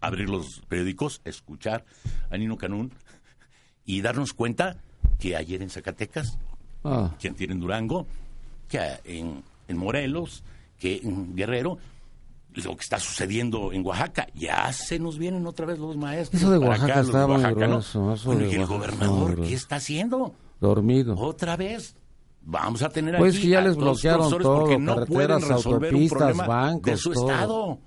S7: abrir los periódicos, escuchar a Nino Canún y darnos cuenta que ayer en Zacatecas,
S4: Ah,
S7: que antier en Durango, que en, en Morelos, que en Guerrero, lo que está sucediendo en Oaxaca, ya se nos vienen otra vez los maestros.
S4: Eso de Oaxaca
S7: acá, los de
S4: está muy
S7: Oaxaca, ¿no?
S4: grueso, eso
S7: Bueno,
S4: de
S7: ¿y el
S4: Oaxaca está
S7: gobernador qué está haciendo?
S4: dormido.
S7: Otra vez. Vamos a tener
S4: Pues
S7: aquí
S4: que ya les bloquearon todo,
S7: porque no
S4: carreteras,
S7: pueden resolver un
S4: autopistas,
S7: problema de
S4: bancos,
S7: su
S4: todo.
S7: estado.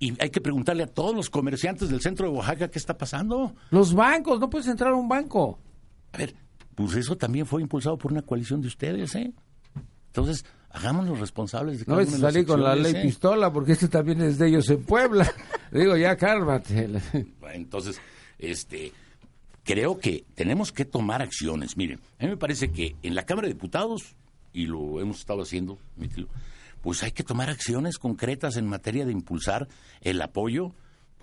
S7: Y hay que preguntarle a todos los comerciantes del centro de Oaxaca qué está pasando.
S4: Los bancos, no puedes entrar a un banco.
S7: A ver, pues eso también fue impulsado por una coalición de ustedes, ¿eh? Entonces, hagámonos responsables de
S4: No
S7: cada de las
S4: salir con la ley
S7: ¿eh?
S4: pistola, porque este también es de ellos en Puebla. Digo, ya cálmate.
S7: Entonces, este, creo que tenemos que tomar acciones. Miren, a mí me parece que en la Cámara de Diputados, y lo hemos estado haciendo, pues hay que tomar acciones concretas en materia de impulsar el apoyo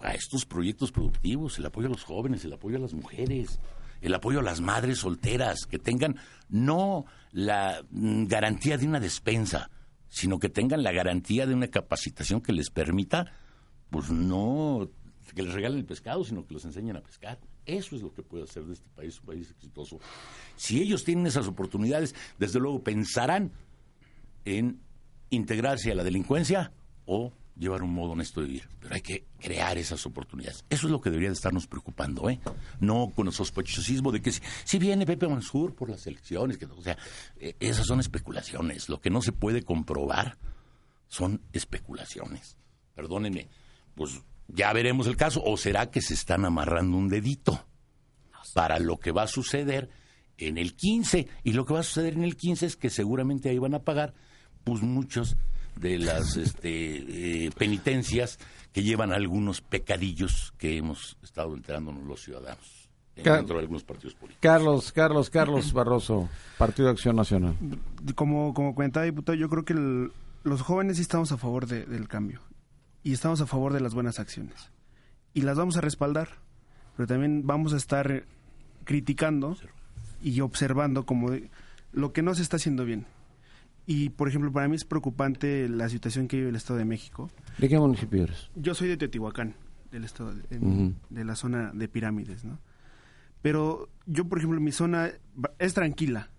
S7: a estos proyectos productivos, el apoyo a los jóvenes, el apoyo a las mujeres, el apoyo a las madres solteras, que tengan no la mm, garantía de una despensa, sino que tengan la garantía de una capacitación que les permita, pues no que les regalen el pescado, sino que los enseñen a pescar. Eso es lo que puede hacer de este país un país exitoso. Si ellos tienen esas oportunidades, desde luego pensarán en integrarse a la delincuencia o llevar un modo honesto de vivir. Pero hay que crear esas oportunidades. Eso es lo que debería de estarnos preocupando, ¿eh? No con el sospechosismo de que si, viene Pepe Mansur por las elecciones, que, o sea, eh, esas son especulaciones. Lo que no se puede comprobar son especulaciones. Perdónenme, pues ya veremos el caso. ¿O será que se están amarrando un dedito para lo que va a suceder en el 15? Y lo que va a suceder en el 15 es que seguramente ahí van a pagar pues muchos de las este, eh, penitencias que llevan algunos pecadillos que hemos estado enterándonos los ciudadanos dentro de algunos partidos políticos.
S4: Carlos, Carlos, Carlos Barroso, Partido de Acción Nacional.
S8: como, como comentaba diputado, yo creo que el- los jóvenes sí estamos a favor de- del cambio y estamos a favor de las buenas acciones y las vamos a respaldar, pero también vamos a estar criticando y observando como de- lo que no se está haciendo bien. Y, por ejemplo, para mí es preocupante la situación que vive el Estado de México.
S4: ¿De qué municipio eres?
S8: Yo soy de Teotihuacán, del estado de, la zona de pirámides, ¿no? Pero yo, por ejemplo, mi zona es tranquila,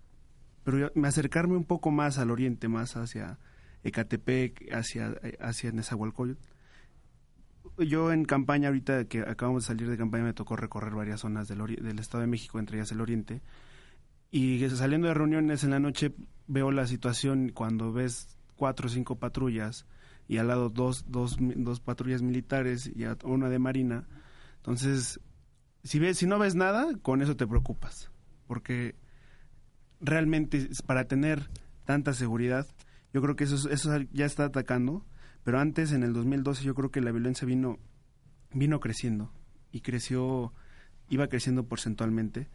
S8: pero yo- me acercarme un poco más al oriente, más hacia Ecatepec, hacia, hacia Nezahualcóyotl. Yo en campaña, ahorita que acabamos de salir de campaña, me tocó recorrer varias zonas del, ori- del Estado de México, entre ellas el oriente. Y saliendo de reuniones en la noche veo la situación cuando ves cuatro o cinco patrullas y al lado dos, dos, dos patrullas militares y una de marina. Entonces, si, ves, si no ves nada, con eso te preocupas. Porque realmente para tener tanta seguridad, yo creo que eso, es- eso ya está atacando. Pero antes, en el 2012, yo creo que la violencia vino, vino creciendo. Y creció, iba creciendo porcentualmente.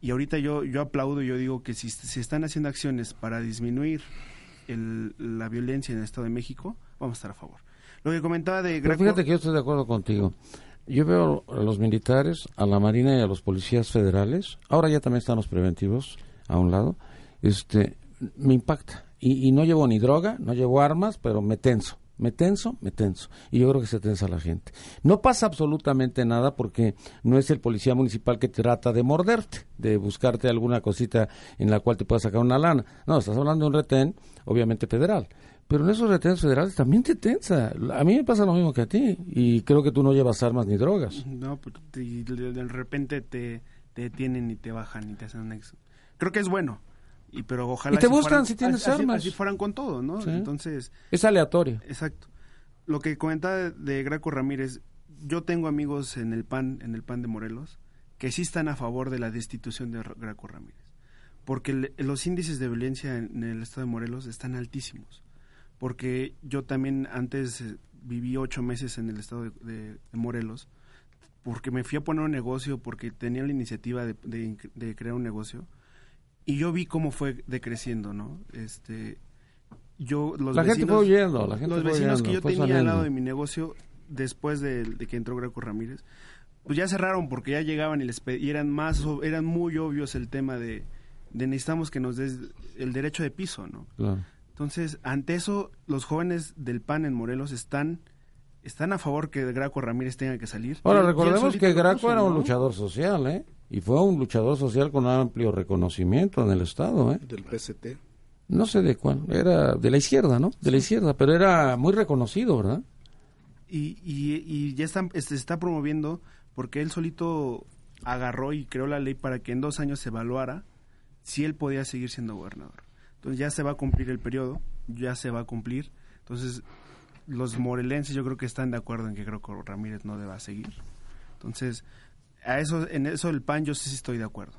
S8: Y ahorita yo, yo aplaudo, yo digo que si se están haciendo acciones para disminuir el- la violencia en el Estado de México, vamos a estar a favor. Lo que comentaba de
S4: Pero
S8: Graco-
S4: fíjate que yo estoy de acuerdo contigo. Yo veo a los militares, a la Marina y a los policías federales, ahora ya también están los preventivos a un lado, este, me impacta. Y, y no llevo ni droga, no llevo armas, pero me tenso, me tenso, me tenso. Y yo creo que se tensa la gente. No pasa absolutamente nada porque no es el policía municipal que trata de morderte, de buscarte alguna cosita en la cual te pueda sacar una lana. No, estás hablando de un retén, obviamente federal. Pero en esos retenes federales también te tensa. A mí me pasa lo mismo que a ti. Y creo que tú no llevas armas ni drogas.
S8: No, pues, y de, de repente te, te detienen y te bajan y te hacen un ex. Creo que es bueno. Y pero ojalá
S4: Y te buscan
S8: fueran-
S4: si tienes
S8: así-
S4: armas.
S8: Así fueran con todo, ¿no?
S4: Sí.
S8: Entonces,
S4: Es aleatorio.
S8: exacto. Lo que comentaba de, de Graco Ramírez, yo tengo amigos en el PAN, en el PAN de Morelos, que sí están a favor de la destitución de Graco Ramírez. Porque los índices de violencia en, en el estado de Morelos están altísimos. Porque yo también antes eh, viví ocho meses en el estado de, de- de Morelos, porque me fui a poner un negocio, porque tenía la iniciativa de crear un negocio, y yo vi cómo fue decreciendo, ¿no? Este, yo, los
S4: La gente
S8: vecinos-
S4: fue huyendo, la gente
S8: los vecinos
S4: huyendo,
S8: que yo tenía al lado de mi negocio después de, de que entró Greco Ramírez, pues ya cerraron porque ya llegaban y les y eran más eran muy obvios el tema de, de necesitamos que nos des el derecho de piso, ¿no?
S4: Claro.
S8: Entonces, ante eso, los jóvenes del PAN en Morelos están están a favor que Graco Ramírez tenga que salir.
S4: Ahora, recordemos que Graco
S8: puso,
S4: era un
S8: ¿no?
S4: luchador social, ¿eh? Y fue un luchador social con amplio reconocimiento en el Estado, ¿eh?
S5: del PST.
S4: No sé de cuál, era de la izquierda, ¿no? De la izquierda, pero era muy reconocido, ¿verdad?
S8: y, y, y ya están, este, se está promoviendo porque él solito agarró y creó la ley para que en dos años se evaluara si él podía seguir siendo gobernador. Entonces ya se va a cumplir el periodo, ya se va a cumplir. Entonces los morelenses yo creo que están de acuerdo en que creo que Ramírez no deba seguir. Entonces a eso, en eso el PAN yo sí estoy de acuerdo.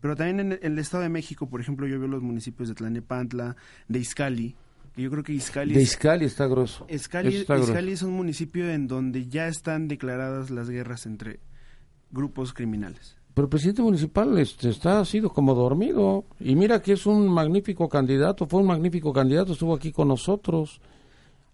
S8: Pero también en el, Estado de México, por ejemplo, yo veo los municipios de Tlanepantla, de Izcali, que yo creo que Izcali...
S4: De Izcali está.
S8: Izcali,
S4: grueso.
S8: Izcali es un municipio en donde ya están declaradas las guerras entre grupos criminales.
S4: Pero el presidente municipal este, está ha sido como dormido. Y mira que es un magnífico candidato, fue un magnífico candidato, estuvo aquí con nosotros.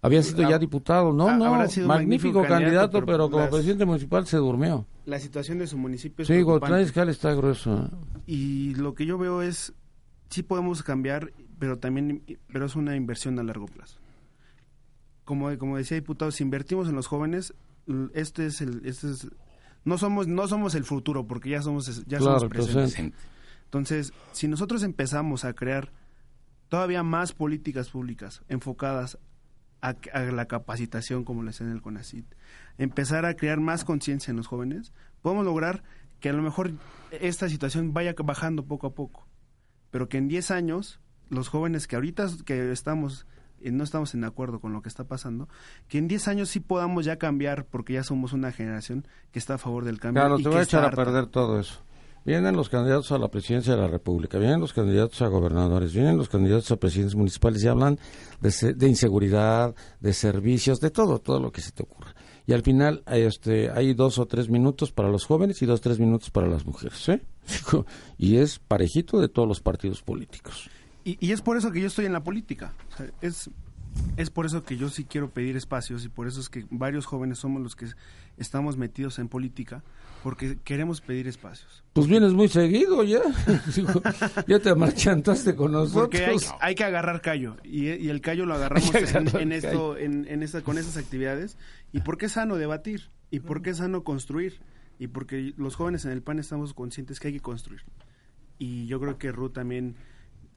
S4: Había sido ya diputado. No,
S8: ah,
S4: no, magnífico
S8: magnífico
S4: candidato,
S8: candidato,
S4: pero, como
S8: las-
S4: presidente municipal se durmió.
S8: La situación de su municipio es
S4: Sí, Izcalli está grueso. ¿eh?
S8: Y lo que yo veo es, sí podemos cambiar, pero también, pero es una inversión a largo plazo. Como, como decía diputado, si invertimos en los jóvenes, este es el, este es, no somos, no somos el futuro, porque ya somos, ya
S4: Claro,
S8: somos presentes.
S4: presente.
S8: Entonces, si nosotros empezamos a crear todavía más políticas públicas enfocadas a, a la capacitación, como lo hacen en el CONACIT, empezar a crear más conciencia en los jóvenes, podemos lograr que a lo mejor esta situación vaya bajando poco a poco, pero que en 10 años los jóvenes que ahorita que estamos eh, no estamos en acuerdo con lo que está pasando, que en 10 años sí podamos ya cambiar porque ya somos una generación que está a favor del cambio.
S4: Claro,
S8: y
S4: te
S8: que
S4: voy a echar a perder todo eso. Vienen los candidatos a la presidencia de la República, vienen los candidatos a gobernadores, vienen los candidatos a presidentes municipales y hablan de, de inseguridad, de servicios, de todo, todo lo que se te ocurra. Y al final este, hay dos o tres minutos para los jóvenes y dos o tres minutos para las mujeres. ¿eh? Y es parejito de todos los partidos políticos.
S8: Y, y es por eso que yo estoy en la política. Es, es por eso que yo sí quiero pedir espacios y por eso es que varios jóvenes somos los que estamos metidos en política, porque queremos pedir espacios.
S4: Pues vienes muy seguido ya. Ya te marchantaste con
S8: Porque hay,
S4: nosotros.
S8: hay que agarrar callo y, y el callo lo agarramos en, esto, en, en esta, con estas actividades. Y porque es sano debatir y porque es sano construir y porque los jóvenes en el PAN estamos conscientes que hay que construir. Y yo creo que Ruth también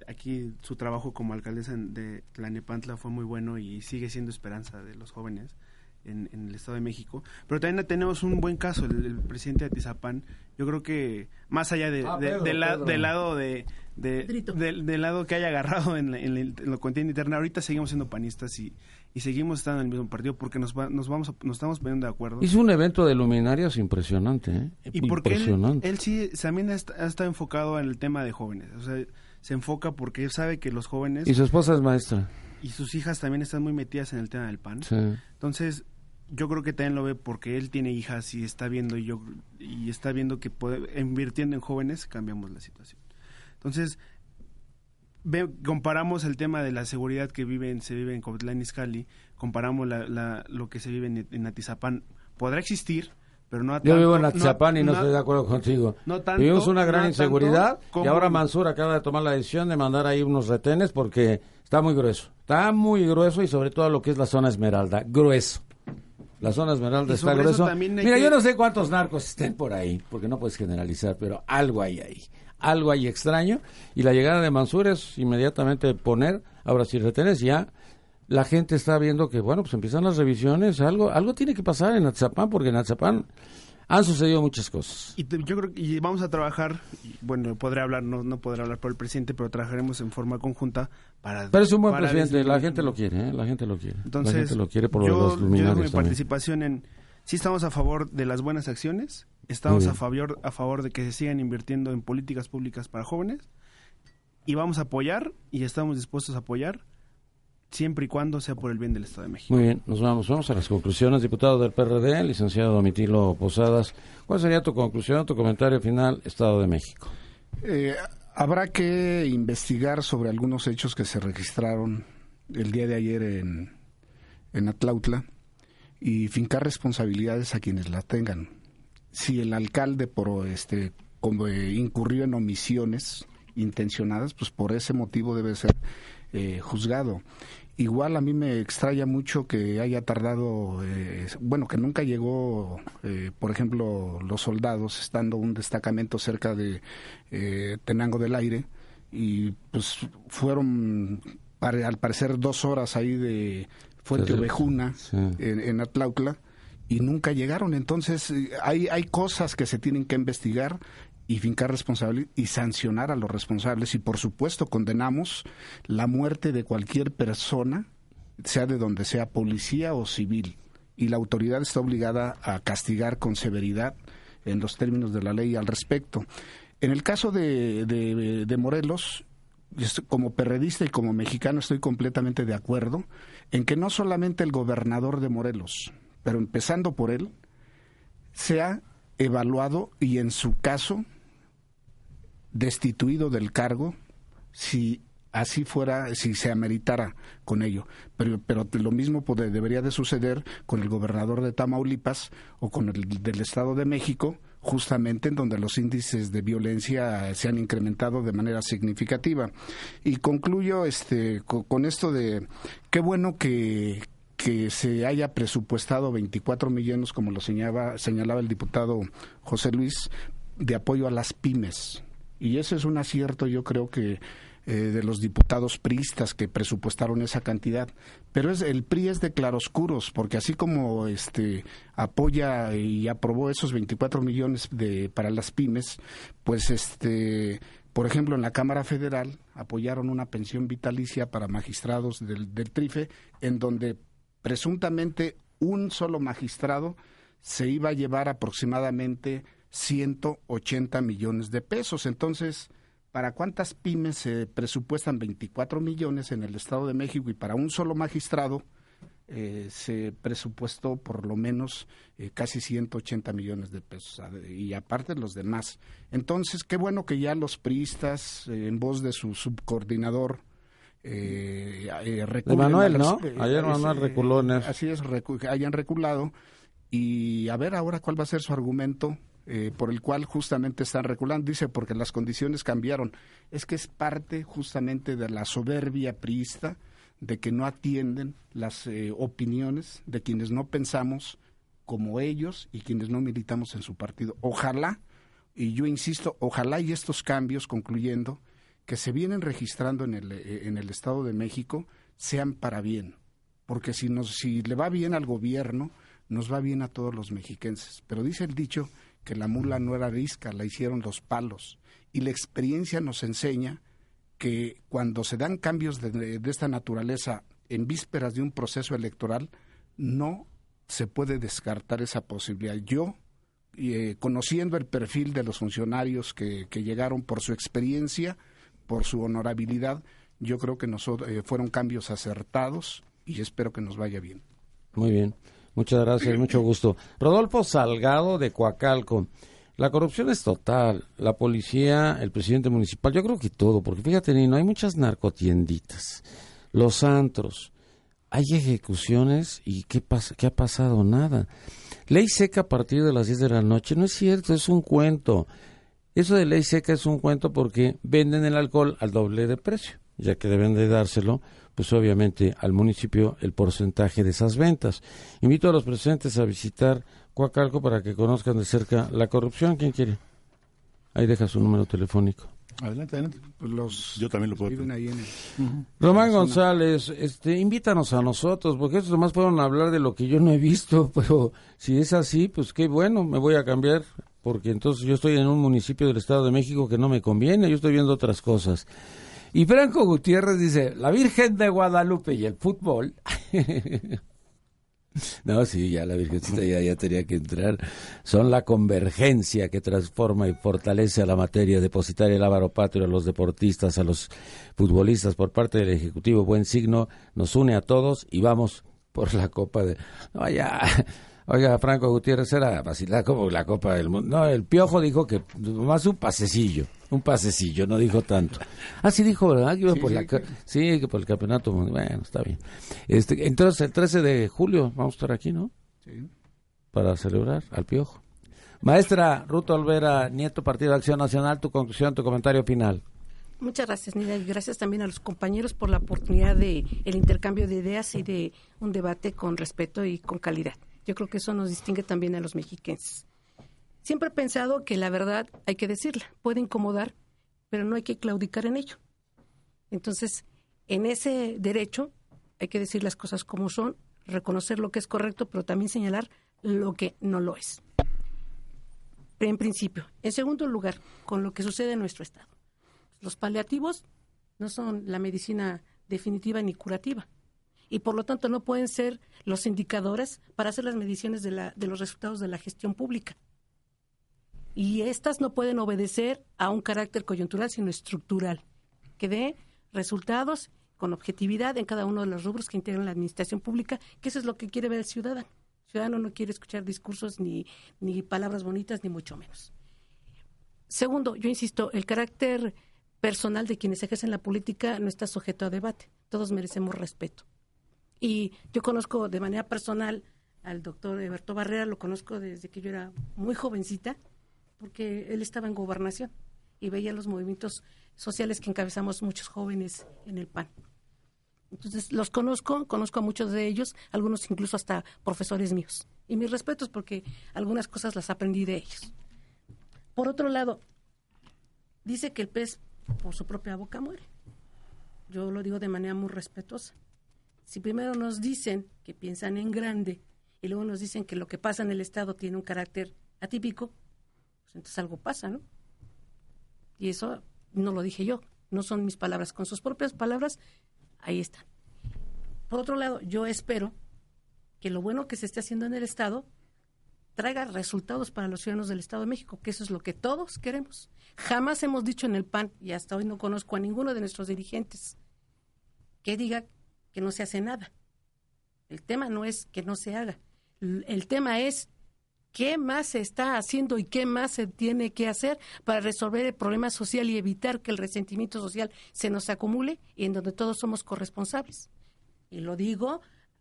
S8: aquí su trabajo como alcaldesa de Tlanepantla fue muy bueno y sigue siendo esperanza de los jóvenes en, en el Estado de México. Pero también tenemos un buen caso, el, el presidente de Atizapán. Yo creo que más allá de,
S4: Ah,
S8: de-
S4: Pedro,
S8: del la-
S4: Pedro.
S8: del lado de, del, del lado que haya agarrado en, la- en la- en lo contienda interna, ahorita seguimos siendo panistas y, y seguimos estando en el mismo partido porque nos, va- nos vamos a- nos estamos poniendo de acuerdo.
S4: Hizo un evento de luminarias impresionante, ¿eh?
S8: Y porque él,
S4: impresionante.
S8: él sí también ha, ha estado enfocado en el tema de jóvenes. O sea, se enfoca porque sabe que los jóvenes
S4: Y su esposa es maestra.
S8: y sus hijas también están muy metidas en el tema del pan.
S4: Sí.
S8: Entonces, yo creo que también lo ve porque él tiene hijas y está viendo y yo y está viendo que puede- invirtiendo en jóvenes cambiamos la situación. Entonces, ve- comparamos el tema de la seguridad que viven, se vive en Cotlán Izcalli, comparamos la, la- lo que se vive en, en Atizapán. Podrá existir, pero no a
S4: Yo
S8: tanto-
S4: vivo en Atizapán y no,
S8: no-
S4: estoy de acuerdo contigo.
S8: no tanto-
S4: Vivimos una gran
S8: tanto
S4: inseguridad y ahora Mansur acaba de tomar la decisión de mandar ahí unos retenes porque está muy grueso. Está muy grueso y sobre todo lo que es la zona Esmeralda. Grueso. La zona Esmeralda está grueso. Mira,
S8: que-
S4: yo no sé cuántos narcos estén por ahí, porque no puedes generalizar, pero algo hay ahí. Algo hay extraño. Y la llegada de Mansur es inmediatamente poner, ahora sí retenes, ya la gente está viendo que, bueno, pues empiezan las revisiones. Algo, algo tiene que pasar en Atzapán, porque en Atzapán han sucedido muchas cosas.
S8: Y te- yo creo que y vamos a trabajar, y, bueno, podré hablar, no, no podré hablar por el presidente, pero trabajaremos en forma conjunta para...
S4: Pero es un buen presidente, la
S8: disminuir-
S4: gente lo quiere, ¿eh? la gente lo quiere.
S8: Entonces,
S4: la gente lo quiere por
S8: yo,
S4: los
S8: yo
S4: luminarios
S8: mi
S4: también.
S8: participación en... Sí estamos a favor de las buenas acciones, estamos a favor, a favor de que se sigan invirtiendo en políticas públicas para jóvenes y vamos a apoyar y estamos dispuestos a apoyar siempre y cuando sea por el bien del Estado de México.
S4: Muy bien, nos vamos, vamos a las conclusiones. Diputado del PRD, licenciado Domitilo Posadas, ¿cuál sería tu conclusión, tu comentario final, Estado de México?
S5: Eh, habrá que investigar sobre algunos hechos que se registraron el día de ayer en, en Atlautla y fincar responsabilidades a quienes las tengan. Si el alcalde por este como eh, incurrió en omisiones intencionadas, pues por ese motivo debe ser eh, juzgado. Igual a mí me extraña mucho que haya tardado, eh, bueno, que nunca llegó, eh, por ejemplo, los soldados, estando un destacamento cerca de eh, Tenango del Aire, y pues fueron, al parecer, dos horas ahí de Fuente. Ovejuna,
S4: Sí.
S5: en, en Atlautla, y nunca llegaron. Entonces, hay, hay cosas que se tienen que investigar y fincar responsabilidad y sancionar a los responsables. Y por supuesto, condenamos la muerte de cualquier persona, sea de donde sea, policía o civil. Y la autoridad está obligada a castigar con severidad en los términos de la ley al respecto. En el caso de, de, Morelos, como perredista y como mexicano estoy completamente de acuerdo en que no solamente el gobernador de Morelos, pero empezando por él, sea evaluado y en su caso destituido del cargo si así fuera, si se ameritara con ello. Pero, pero lo mismo debería de suceder con el gobernador de Tamaulipas o con el del Estado de México, justamente en donde los índices de violencia se han incrementado de manera significativa. Y concluyo este, con, esto de qué bueno que, que se haya presupuestado 24 millones, como lo señalaba, señalaba el diputado José Luis, de apoyo a las pymes. Y ese es un acierto, yo creo que eh, de los diputados priistas que presupuestaron esa cantidad. Pero es, el PRI es de claroscuros, porque así como este apoya y aprobó esos 24 millones de, para las pymes, pues este por ejemplo, en la Cámara Federal apoyaron una pensión vitalicia para magistrados del, del TRIFE, en donde presuntamente un solo magistrado se iba a llevar aproximadamente 180 millones de pesos. Entonces, ¿Para cuántas pymes se presupuestan 24 millones en el Estado de México y para un solo magistrado eh, se presupuestó por lo menos eh, casi 180 millones de pesos y aparte los demás. Entonces, qué bueno que ya los priistas, eh, en voz de su subcoordinador, eh,
S4: de Manuel, ¿no? Ayer Manuel reculó
S5: Así es, hayan reculado y a ver ahora cuál va a ser su argumento eh, por el cual justamente están reculando. Dice, porque las condiciones cambiaron. Es que es parte justamente de la soberbia priista de que no atienden las eh, opiniones de quienes no pensamos como ellos y quienes no militamos en su partido. Ojalá, y yo insisto, ojalá y estos cambios, concluyendo, que se vienen registrando en el, eh, en el Estado de México, sean para bien. Porque si, nos, si le va bien al gobierno, nos va bien a todos los mexiquenses. Pero dice el dicho que la mula no era risca, la hicieron los palos. Y la experiencia nos enseña que cuando se dan cambios de, esta naturaleza en vísperas de un proceso electoral, no se puede descartar esa posibilidad. Yo, eh, conociendo el perfil de los funcionarios que, llegaron por su experiencia, por su honorabilidad, yo creo que nosotros, eh, fueron cambios acertados y espero que nos vaya bien.
S4: Muy bien. Muchas gracias, mucho gusto. Rodolfo Salgado de Coacalco. La corrupción es total. La policía, el presidente municipal, yo creo que todo, porque fíjate, no hay muchas narcotienditas. Los antros. Hay ejecuciones y ¿qué, pasa? ¿qué ha pasado? Nada. Ley seca a partir de las 10 de la noche. No es cierto, es un cuento. Eso de ley seca es un cuento porque venden el alcohol al doble de precio, ya que deben de dárselo pues obviamente al municipio el porcentaje de esas ventas. Invito a los presentes a visitar Coacalco para que conozcan de cerca la corrupción. ¿Quién quiere? Ahí deja su número telefónico.
S7: Adelante, adelante.
S5: Pues los
S7: Yo también lo puedo.
S4: Román González, este, invítanos a nosotros, porque estos demás pueden hablar de lo que yo no he visto, pero si es así, pues qué bueno, me voy a cambiar, porque entonces yo estoy en un municipio del Estado de México que no me conviene, yo estoy viendo otras cosas. Y Franco Gutiérrez dice, la Virgen de Guadalupe y el fútbol. no, sí, ya la Virgencita ya, ya tenía que entrar. Son la convergencia que transforma y fortalece a la materia depositaria el Ávaro Patrio, a los deportistas, a los futbolistas por parte del Ejecutivo. Buen signo, nos une a todos y vamos por la Copa de... No, ya... Oiga, Franco Gutiérrez era vacilar como la Copa del Mundo. No, el Piojo dijo que más un pasecillo un pasecillo, no dijo tanto. Ah, sí dijo, ¿verdad? Que iba sí, por la, sí, que por el campeonato. Bueno, está bien. Este, entonces, el 13 de julio vamos a estar aquí, ¿no? Sí. Para celebrar al Piojo. Maestra Ruto Olvera, Nieto, Partido de Acción Nacional, tu conclusión, tu comentario final.
S6: Muchas gracias, Nida, y gracias también a los compañeros por la oportunidad de el intercambio de ideas y de un debate con respeto y con calidad. Yo creo que eso nos distingue también a los mexiquenses. Siempre he pensado que la verdad hay que decirla, puede incomodar, pero no hay que claudicar en ello. Entonces, en ese derecho hay que decir las cosas como son, reconocer lo que es correcto, pero también señalar lo que no lo es. En principio. En segundo lugar, con lo que sucede en nuestro Estado. Los paliativos no son la medicina definitiva ni curativa y por lo tanto no pueden ser los indicadores para hacer las mediciones de, la, de los resultados de la gestión pública Y estas no pueden obedecer a un carácter coyuntural, sino estructural, que dé resultados con objetividad en cada uno de los rubros que integran la administración pública, que eso es lo que quiere ver el ciudadano. El ciudadano no quiere escuchar discursos ni, ni palabras bonitas, ni mucho menos. Segundo, yo insisto, el carácter personal de quienes ejercen la política no está sujeto a debate. Todos merecemos respeto. Y yo conozco de manera personal al doctor Eberto Barrera, lo conozco desde que yo era muy jovencita, porque él estaba en gobernación y veía los movimientos sociales que encabezamos muchos jóvenes en el PAN. Entonces, los conozco, conozco a muchos de ellos, algunos incluso hasta profesores míos. Y mis respetos porque algunas cosas las aprendí de ellos. Por otro lado, dice que el pez por su propia boca muere. Yo lo digo de manera muy respetuosa. Si primero nos dicen que piensan en grande y luego nos dicen que lo que pasa en el Estado tiene un carácter atípico, entonces algo pasa, ¿no? Y eso no lo dije yo, no son mis palabras, con sus propias palabras, ahí están. Por otro lado, yo espero que lo bueno que se esté haciendo en el Estado traiga resultados para los ciudadanos del Estado de México, que eso es lo que todos queremos. Jamás hemos dicho en el PAN, y hasta hoy no conozco a ninguno de nuestros dirigentes que diga que no se hace nada. El tema no es que no se haga, el tema es qué más se está haciendo y qué más se tiene que hacer para resolver el problema social y evitar que el resentimiento social se nos acumule y en donde todos somos corresponsables. Y lo digo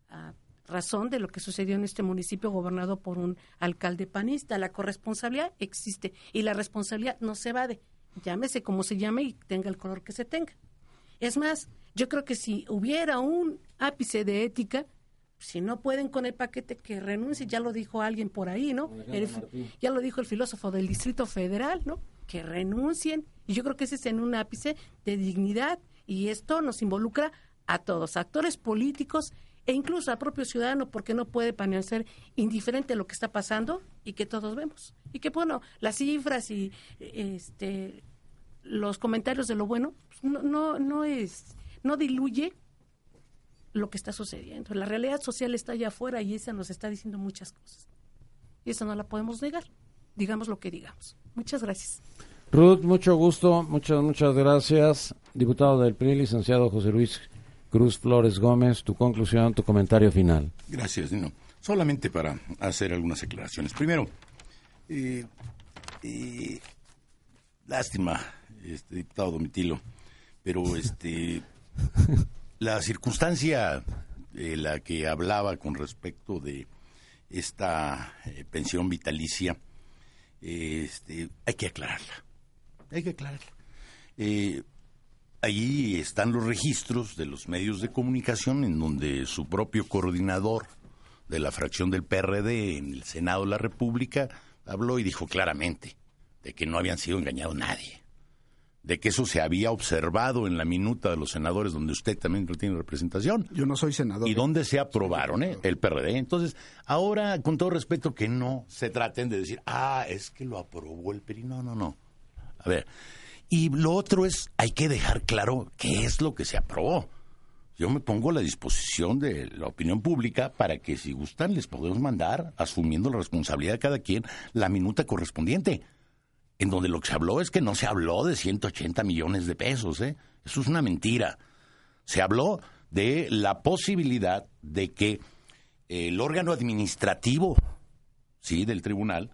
S6: a razón de lo que sucedió en este municipio gobernado por un alcalde panista. La corresponsabilidad existe y la responsabilidad no se evade. Llámese como se llame y tenga el color que se tenga. Es más, yo creo que si hubiera un ápice de ética, si no pueden con el paquete que renuncie, ya lo dijo alguien por ahí, ¿no? ya lo dijo el filósofo del Distrito Federal, ¿no? Que renuncien. Y yo creo que ese es en un ápice de dignidad y esto nos involucra a todos, actores políticos e incluso al propio ciudadano porque no puede permanecer indiferente a lo que está pasando y que todos vemos. Y que bueno, las cifras y este los comentarios de lo bueno pues, no, no, no es no diluye lo que está sucediendo. La realidad social está allá afuera y esa nos está diciendo muchas cosas. Y eso no la podemos negar, digamos lo que digamos. Muchas gracias.
S4: Ruth, mucho gusto, muchas, muchas gracias. Diputado del PRI, licenciado José Luis Cruz Flores Gómez, tu conclusión, tu comentario final.
S7: Gracias, Dino. Solamente para hacer algunas aclaraciones. Primero, eh, eh, lástima, este diputado Domitilo, pero este la circunstancia de la que hablaba con respecto de esta eh, pensión vitalicia, este, hay que aclararla. Hay que aclararla. Eh, Allí están los registros de los medios de comunicación en donde su propio coordinador de la fracción del PRD en el Senado de la República habló y dijo claramente de que no habían sido engañados nadie, de que eso se había observado en la minuta de los senadores donde usted también tiene representación.
S5: Yo no soy senador.
S7: Y donde se aprobaron, ¿eh? El PRD. Entonces, ahora, con todo respeto, que no se traten de decir, ah, es que lo aprobó el PRI. No, no, no. A ver, y lo otro es, hay que dejar claro qué es lo que se aprobó. Yo me pongo a la disposición de la opinión pública para que si gustan les podemos mandar, asumiendo la responsabilidad de cada quien, la minuta correspondiente. En donde lo que se habló es que no se habló de 180 millones de pesos, ¿eh? Eso es una mentira. Se habló de la posibilidad de que el órgano administrativo, sí, del tribunal,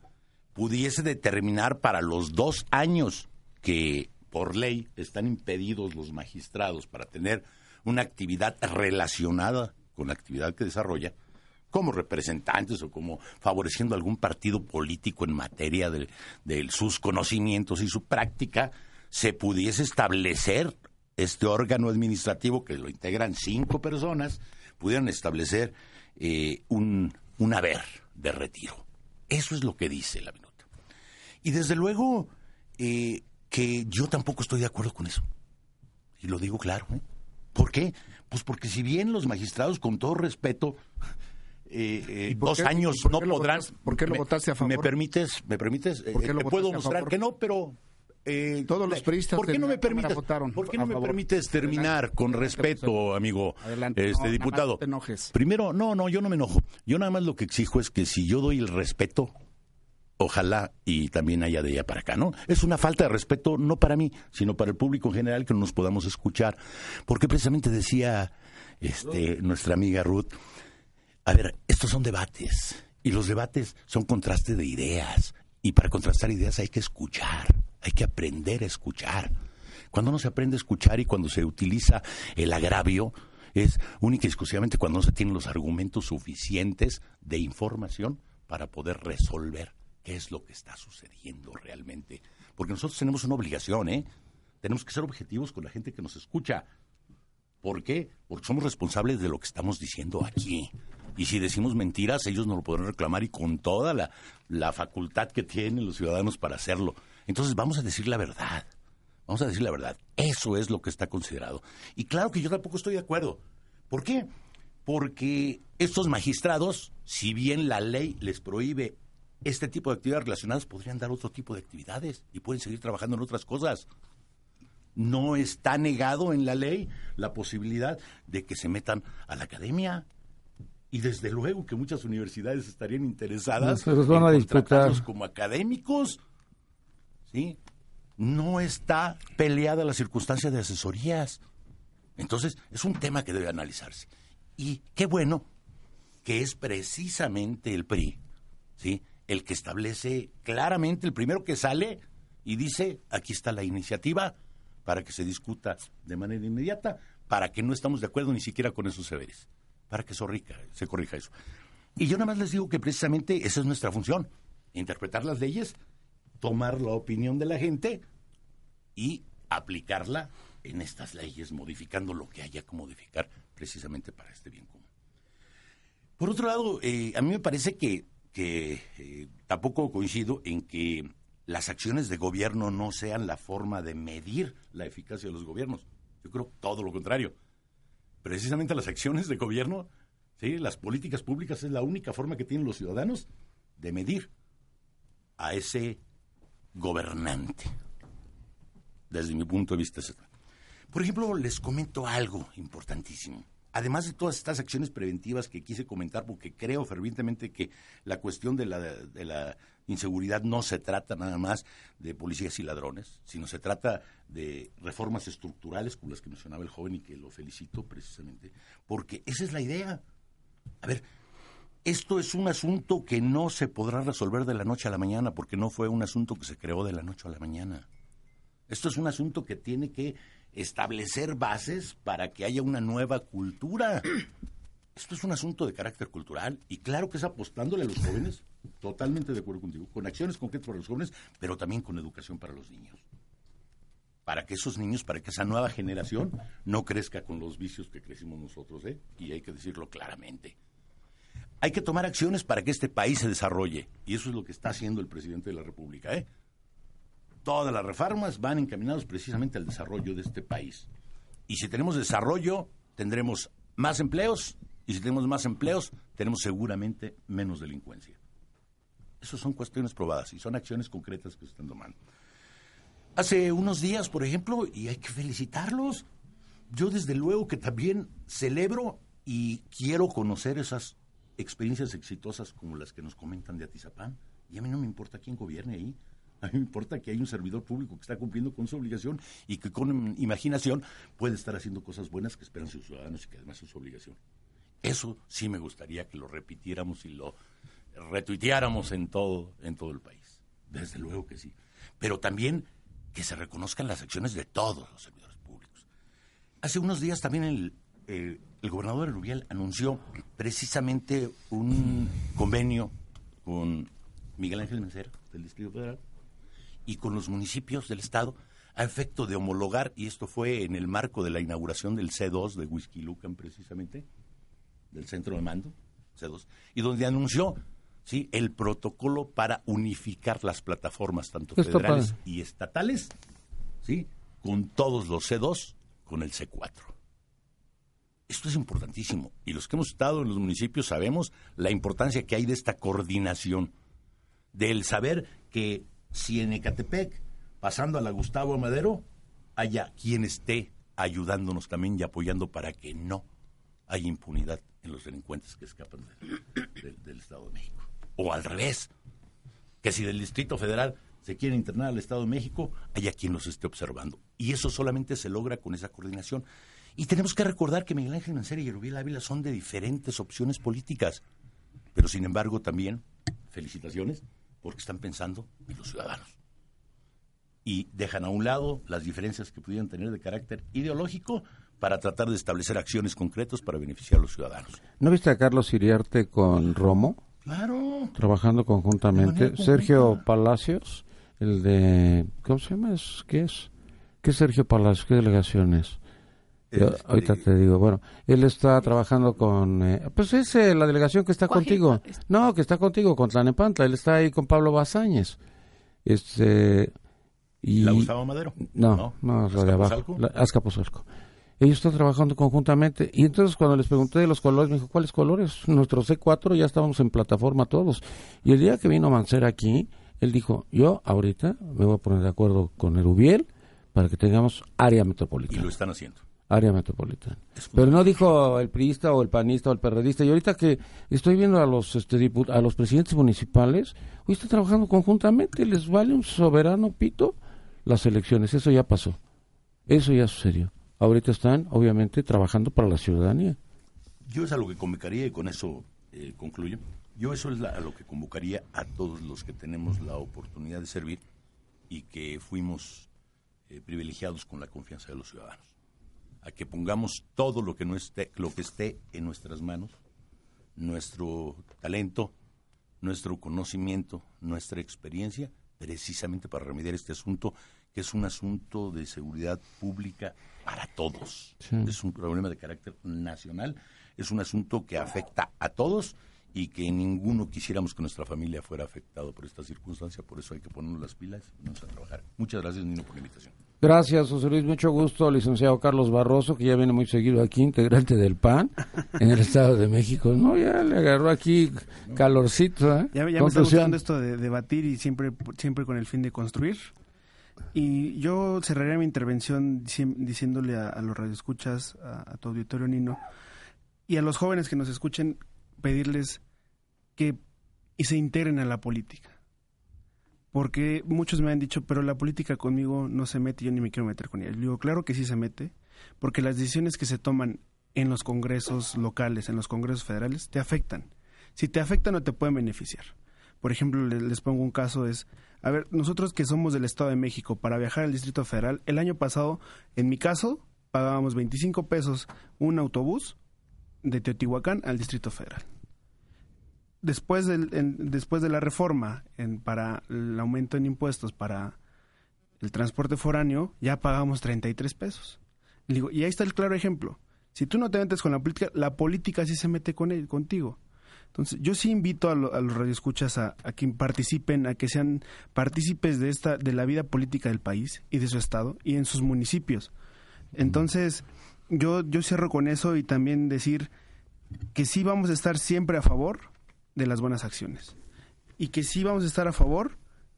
S7: pudiese determinar para los dos años que por ley están impedidos los magistrados para tener una actividad relacionada con la actividad que desarrolla, como representantes o como favoreciendo algún partido político en materia de, sus conocimientos y su práctica, se pudiese establecer este órgano administrativo que lo integran cinco personas, pudieran establecer eh, un, un haber de retiro. Eso es lo que dice la minuta. Y desde luego, eh, que yo tampoco estoy de acuerdo con eso. Y lo digo claro. ¿eh? ¿Por qué? Pues porque si bien los magistrados, con todo respeto, eh, eh, dos años no podrán.
S5: ¿Por qué lo votaste a favor?
S7: ¿Me permites? ¿Me permites?
S5: ¿Por qué lo
S7: te puedo mostrar que no, pero.
S5: Todos los periodistas
S7: ¿Por qué no me permites, votaron ¿por qué no me permites terminar con respeto, amigo
S5: Adelante.
S7: este diputado?
S5: No te enojes.
S7: Primero, no, no, yo no me enojo. Yo nada más lo que exijo es que si yo doy el respeto, ojalá y también haya de allá para acá, ¿no? Es una falta de respeto no para mí, sino para el público en general que no nos podamos escuchar, porque precisamente decía este nuestra amiga Ruth, a ver, estos son debates y los debates son contraste de ideas y para contrastar ideas hay que escuchar, hay que aprender a escuchar. Cuando no se aprende a escuchar y cuando se utiliza el agravio, es única y exclusivamente cuando no se tienen los argumentos suficientes de información para poder resolver qué es lo que está sucediendo realmente. Porque nosotros tenemos una obligación, ¿eh? Tenemos que ser objetivos con la gente que nos escucha. ¿Por qué? Porque somos responsables de lo que estamos diciendo aquí. Y si decimos mentiras, ellos nos lo podrán reclamar y con toda la, la facultad que tienen los ciudadanos para hacerlo. Entonces vamos a decir la verdad. Vamos a decir la verdad. Eso es lo que está considerado. Y claro que yo tampoco estoy de acuerdo. ¿Por qué? Porque estos magistrados, si bien la ley les prohíbe este tipo de actividades relacionadas, podrían dar otro tipo de actividades y pueden seguir trabajando en otras cosas. No está negado en la ley la posibilidad de que se metan a la academia. Y desde luego que muchas universidades estarían interesadas
S4: van a
S7: en
S4: disputar.
S7: contratarlos como académicos. ¿Sí? No está peleada la circunstancia de asesorías. Entonces, es un tema que debe analizarse. Y qué bueno que es precisamente el PRI, ¿sí? El que establece claramente, el primero que sale y dice, aquí está la iniciativa para que se discuta de manera inmediata, para que no estamos de acuerdo ni siquiera con esos saberes, para que se, corrija- se corrija eso. Y yo nada más les digo que precisamente esa es nuestra función, interpretar las leyes, tomar la opinión de la gente y aplicarla en estas leyes, modificando lo que haya que modificar precisamente para este bien común. Por otro lado, eh, a mí me parece que, que, eh, tampoco coincido en que las acciones de gobierno no sean la forma de medir la eficacia de los gobiernos. Yo creo todo lo contrario. Precisamente las acciones de gobierno, ¿sí? las políticas públicas es la única forma que tienen los ciudadanos de medir a ese gobernante. Desde mi punto de vista. Por ejemplo, les comento algo importantísimo. Además de todas estas acciones preventivas que quise comentar, porque creo fervientemente que la cuestión de la, de la inseguridad no se trata nada más de policías y ladrones, sino se trata de reformas estructurales como las que mencionaba el joven y que lo felicito precisamente, porque esa es la idea. A ver, esto es un asunto que no se podrá resolver de la noche a la mañana, porque no fue un asunto que se creó de la noche a la mañana. Esto es un asunto que tiene que establecer bases para que haya una nueva cultura. Esto es un asunto de carácter cultural y claro que es apostándole a los jóvenes, totalmente de acuerdo contigo, con acciones concretas para los jóvenes, pero también con educación para los niños. Para que esos niños, para que esa nueva generación no crezca con los vicios que crecimos nosotros, ¿eh? Y hay que decirlo claramente. Hay que tomar acciones para que este país se desarrolle y eso es lo que está haciendo el presidente de la República, ¿eh? todas las reformas van encaminadas precisamente al desarrollo de este país. Y si tenemos desarrollo, tendremos más empleos, y si tenemos más empleos, tenemos seguramente menos delincuencia. Esas son cuestiones probadas y son acciones concretas que se están tomando. Hace unos días, por ejemplo, y hay que felicitarlos, yo desde luego que también celebro y quiero conocer esas experiencias exitosas como las que nos comentan de Atizapán. Y a mí no me importa quién gobierne ahí. A mí me importa que hay un servidor público que está cumpliendo con su obligación y que con imaginación puede estar haciendo cosas buenas que esperan sus ciudadanos y que además es su obligación. Eso sí me gustaría que lo repitiéramos y lo retuiteáramos en todo, en todo el país. Desde luego que sí. Pero también que se reconozcan las acciones de todos los servidores públicos. Hace unos días también el, el gobernador de Rubial anunció precisamente un convenio con Miguel Ángel Mencera, del Distrito Federal, y con los municipios del Estado, a efecto de homologar, y esto fue en el marco de la inauguración del C2 de Whisky Lucan, precisamente, del centro de mando, C2, y donde anunció ¿sí? el protocolo para unificar las plataformas, tanto federales y estatales, ¿sí? con todos los C2, con el C4. Esto es importantísimo. Y los que hemos estado en los municipios sabemos la importancia que hay de esta coordinación, del saber que si en Ecatepec, pasando a la Gustavo Amadero, haya quien esté ayudándonos también y apoyando para que no haya impunidad en los delincuentes que escapan del, del- del Estado de México. O al revés, que si del Distrito Federal se quiere internar al Estado de México, haya quien los esté observando. Y eso solamente se logra con esa coordinación. Y tenemos que recordar que Miguel Ángel Mancera y Erubiel Ávila son de diferentes opciones políticas. Pero sin embargo también, felicitaciones, porque están pensando en los ciudadanos. Y dejan a un lado las diferencias que pudieran tener de carácter ideológico para tratar de establecer acciones concretas para beneficiar a los ciudadanos.
S4: ¿No viste a Carlos Iriarte con Romo?
S7: Claro.
S4: Trabajando conjuntamente. Sergio. Palacios, el de... ¿Cómo se llama? Es- ¿Qué es? ¿Qué es Sergio Palacios? ¿Qué delegación es? Yo
S7: Este,
S4: ahorita te digo, bueno, él está trabajando con, eh, pues es eh, la delegación que está contigo.
S6: es-
S4: No, que está contigo, con Tlanepantla. Él está ahí con Pablo Bazáñez. Este, y...
S7: ¿La Gustavo Madero?
S4: No, no, es la de abajo.
S7: ¿Azcapotzalco?
S4: La, Azcapotzalco. Ellos están trabajando conjuntamente. Y entonces cuando les pregunté de los colores, me dijo, ¿cuáles colores? Nuestro C4 ya estábamos en plataforma todos. Y el día que vino Mancera aquí, él dijo, yo ahorita me voy a poner de acuerdo con Erubiel para que tengamos área
S7: Y
S4: metropolitana.
S7: lo están haciendo.
S4: Área metropolitana. Pero no dijo el priista o el panista o el perredista. Y ahorita que estoy viendo a los este, a los presidentes municipales, hoy están trabajando conjuntamente. Les vale un soberano pito las elecciones. Eso ya pasó. Eso ya sucedió. Ahorita están, obviamente, trabajando para la ciudadanía.
S7: Yo es a lo que convocaría, y con eso eh, concluyo, yo eso es a lo que convocaría a todos los que tenemos la oportunidad de servir y que fuimos eh, privilegiados con la confianza de los ciudadanos. A que pongamos todo lo que, no esté, lo que esté en nuestras manos, nuestro talento, nuestro conocimiento, nuestra experiencia, precisamente para remediar este asunto, que es un asunto de seguridad pública para todos. Es un problema de carácter nacional, es un asunto que afecta a todos y que ninguno quisiéramos que nuestra familia fuera afectado por esta circunstancia, por eso hay que ponernos las pilas y vamos a trabajar. Muchas gracias, Nino, por la invitación.
S4: Gracias, José Luis. Mucho gusto, licenciado Carlos Barroso, que ya viene muy seguido aquí, integrante del PAN, en el Estado de México. No, ya le agarró aquí calorcito, ¿eh?
S8: Ya, ya me está gustando esto de debatir y siempre, siempre con el fin de construir. Y yo cerraría mi intervención dici- diciéndole a, los radioescuchas, a, tu auditorio Nino, y a los jóvenes que nos escuchen, pedirles que se integren a la política. Porque muchos me han dicho, pero la política conmigo no se mete, yo ni me quiero meter con ella. Yo digo, claro que sí se mete, porque las decisiones que se toman en los congresos locales, en los congresos federales, te afectan. Si te afectan no te pueden beneficiar. Por ejemplo, le- les pongo un caso, es, a ver, nosotros que somos del Estado de México, para viajar al Distrito Federal, el año pasado, en mi caso, pagábamos 25 pesos un autobús de Teotihuacán al Distrito Federal. Después, del, después de la reforma en, para el aumento en impuestos para el transporte foráneo, ya pagamos 33 pesos. Y, digo, y ahí está el claro ejemplo. Si tú no te metes con la política, la política sí se mete con él, contigo. Entonces, yo sí invito a, lo- a los radioescuchas a, a que participen, a que sean partícipes de esta, de la vida política del país y de su estado y en sus municipios. Entonces, yo, yo cierro con eso y también decir que sí vamos a estar siempre a favor de las buenas acciones. Y que sí vamos a estar a favor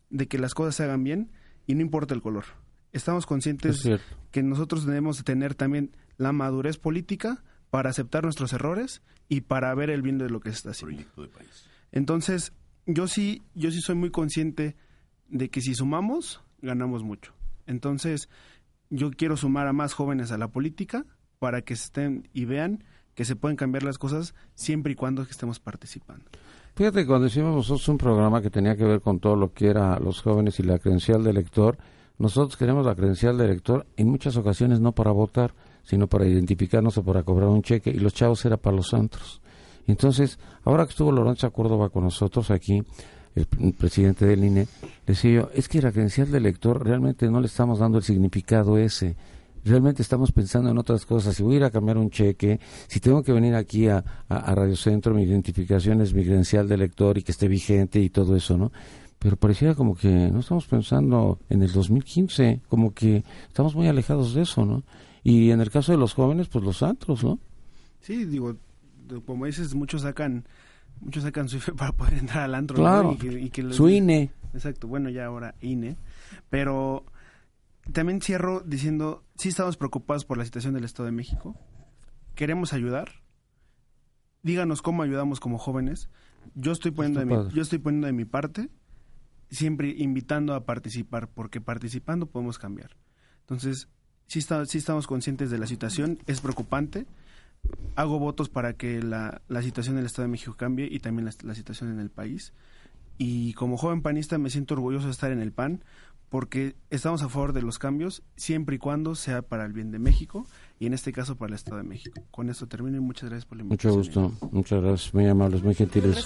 S8: de que las cosas se hagan bien y no importa el color. Estamos
S4: Es
S8: conscientes que nosotros debemos de tener también la madurez política para aceptar nuestros errores y para ver el bien de lo que se está haciendo.
S7: Proyecto de país.
S8: Entonces, yo sí, yo sí soy muy consciente de que si sumamos, ganamos mucho. Entonces, yo quiero sumar a más jóvenes a la política para que estén y vean que se pueden cambiar las cosas siempre y cuando estemos participando.
S4: Fíjate, cuando hicimos nosotros un programa que tenía que ver con todo lo que era los jóvenes y la credencial de elector, nosotros queremos la credencial de elector en muchas ocasiones no para votar, sino para identificarnos o para cobrar un cheque, y los chavos era para los antros. Entonces, ahora que estuvo Lorenzo Córdoba con nosotros aquí, el, presidente del INE, decía yo, es que la credencial de elector realmente no le estamos dando el significado ese. Realmente estamos pensando en otras cosas. Si voy a ir a cambiar un cheque, si tengo que venir aquí a, a, a Radio Centro, mi identificación es mi credencial de elector y que esté vigente y todo eso, ¿no? Pero pareciera como que no estamos pensando en el 2015, como que estamos muy alejados de eso, ¿no? Y en el caso de los jóvenes, pues los antros, ¿no?
S8: Sí, digo, como dices, muchos sacan muchos sacan su IFE para poder entrar al antro. ¿no?
S4: Claro,
S8: Y que- y que
S4: su INE.
S8: Exacto, bueno, ya ahora INE. Pero también cierro diciendo, sí estamos preocupados por la situación del Estado de México. Queremos ayudar. Díganos cómo ayudamos como jóvenes. Yo estoy poniendo, de mi, yo estoy poniendo de mi parte siempre invitando a participar, porque participando podemos cambiar. Entonces, sí, está, sí estamos conscientes de la situación, es preocupante. Hago votos para que la, la situación en el Estado de México cambie y también la, la situación en el país. Y como joven panista me siento orgulloso de estar en el PAN porque estamos a favor de los cambios siempre y cuando sea para el bien de México y en este caso para el Estado de México. Con esto termino y muchas gracias por la
S4: Mucho
S8: invitación.
S4: gusto, muchas gracias, muy amables, muy gentiles.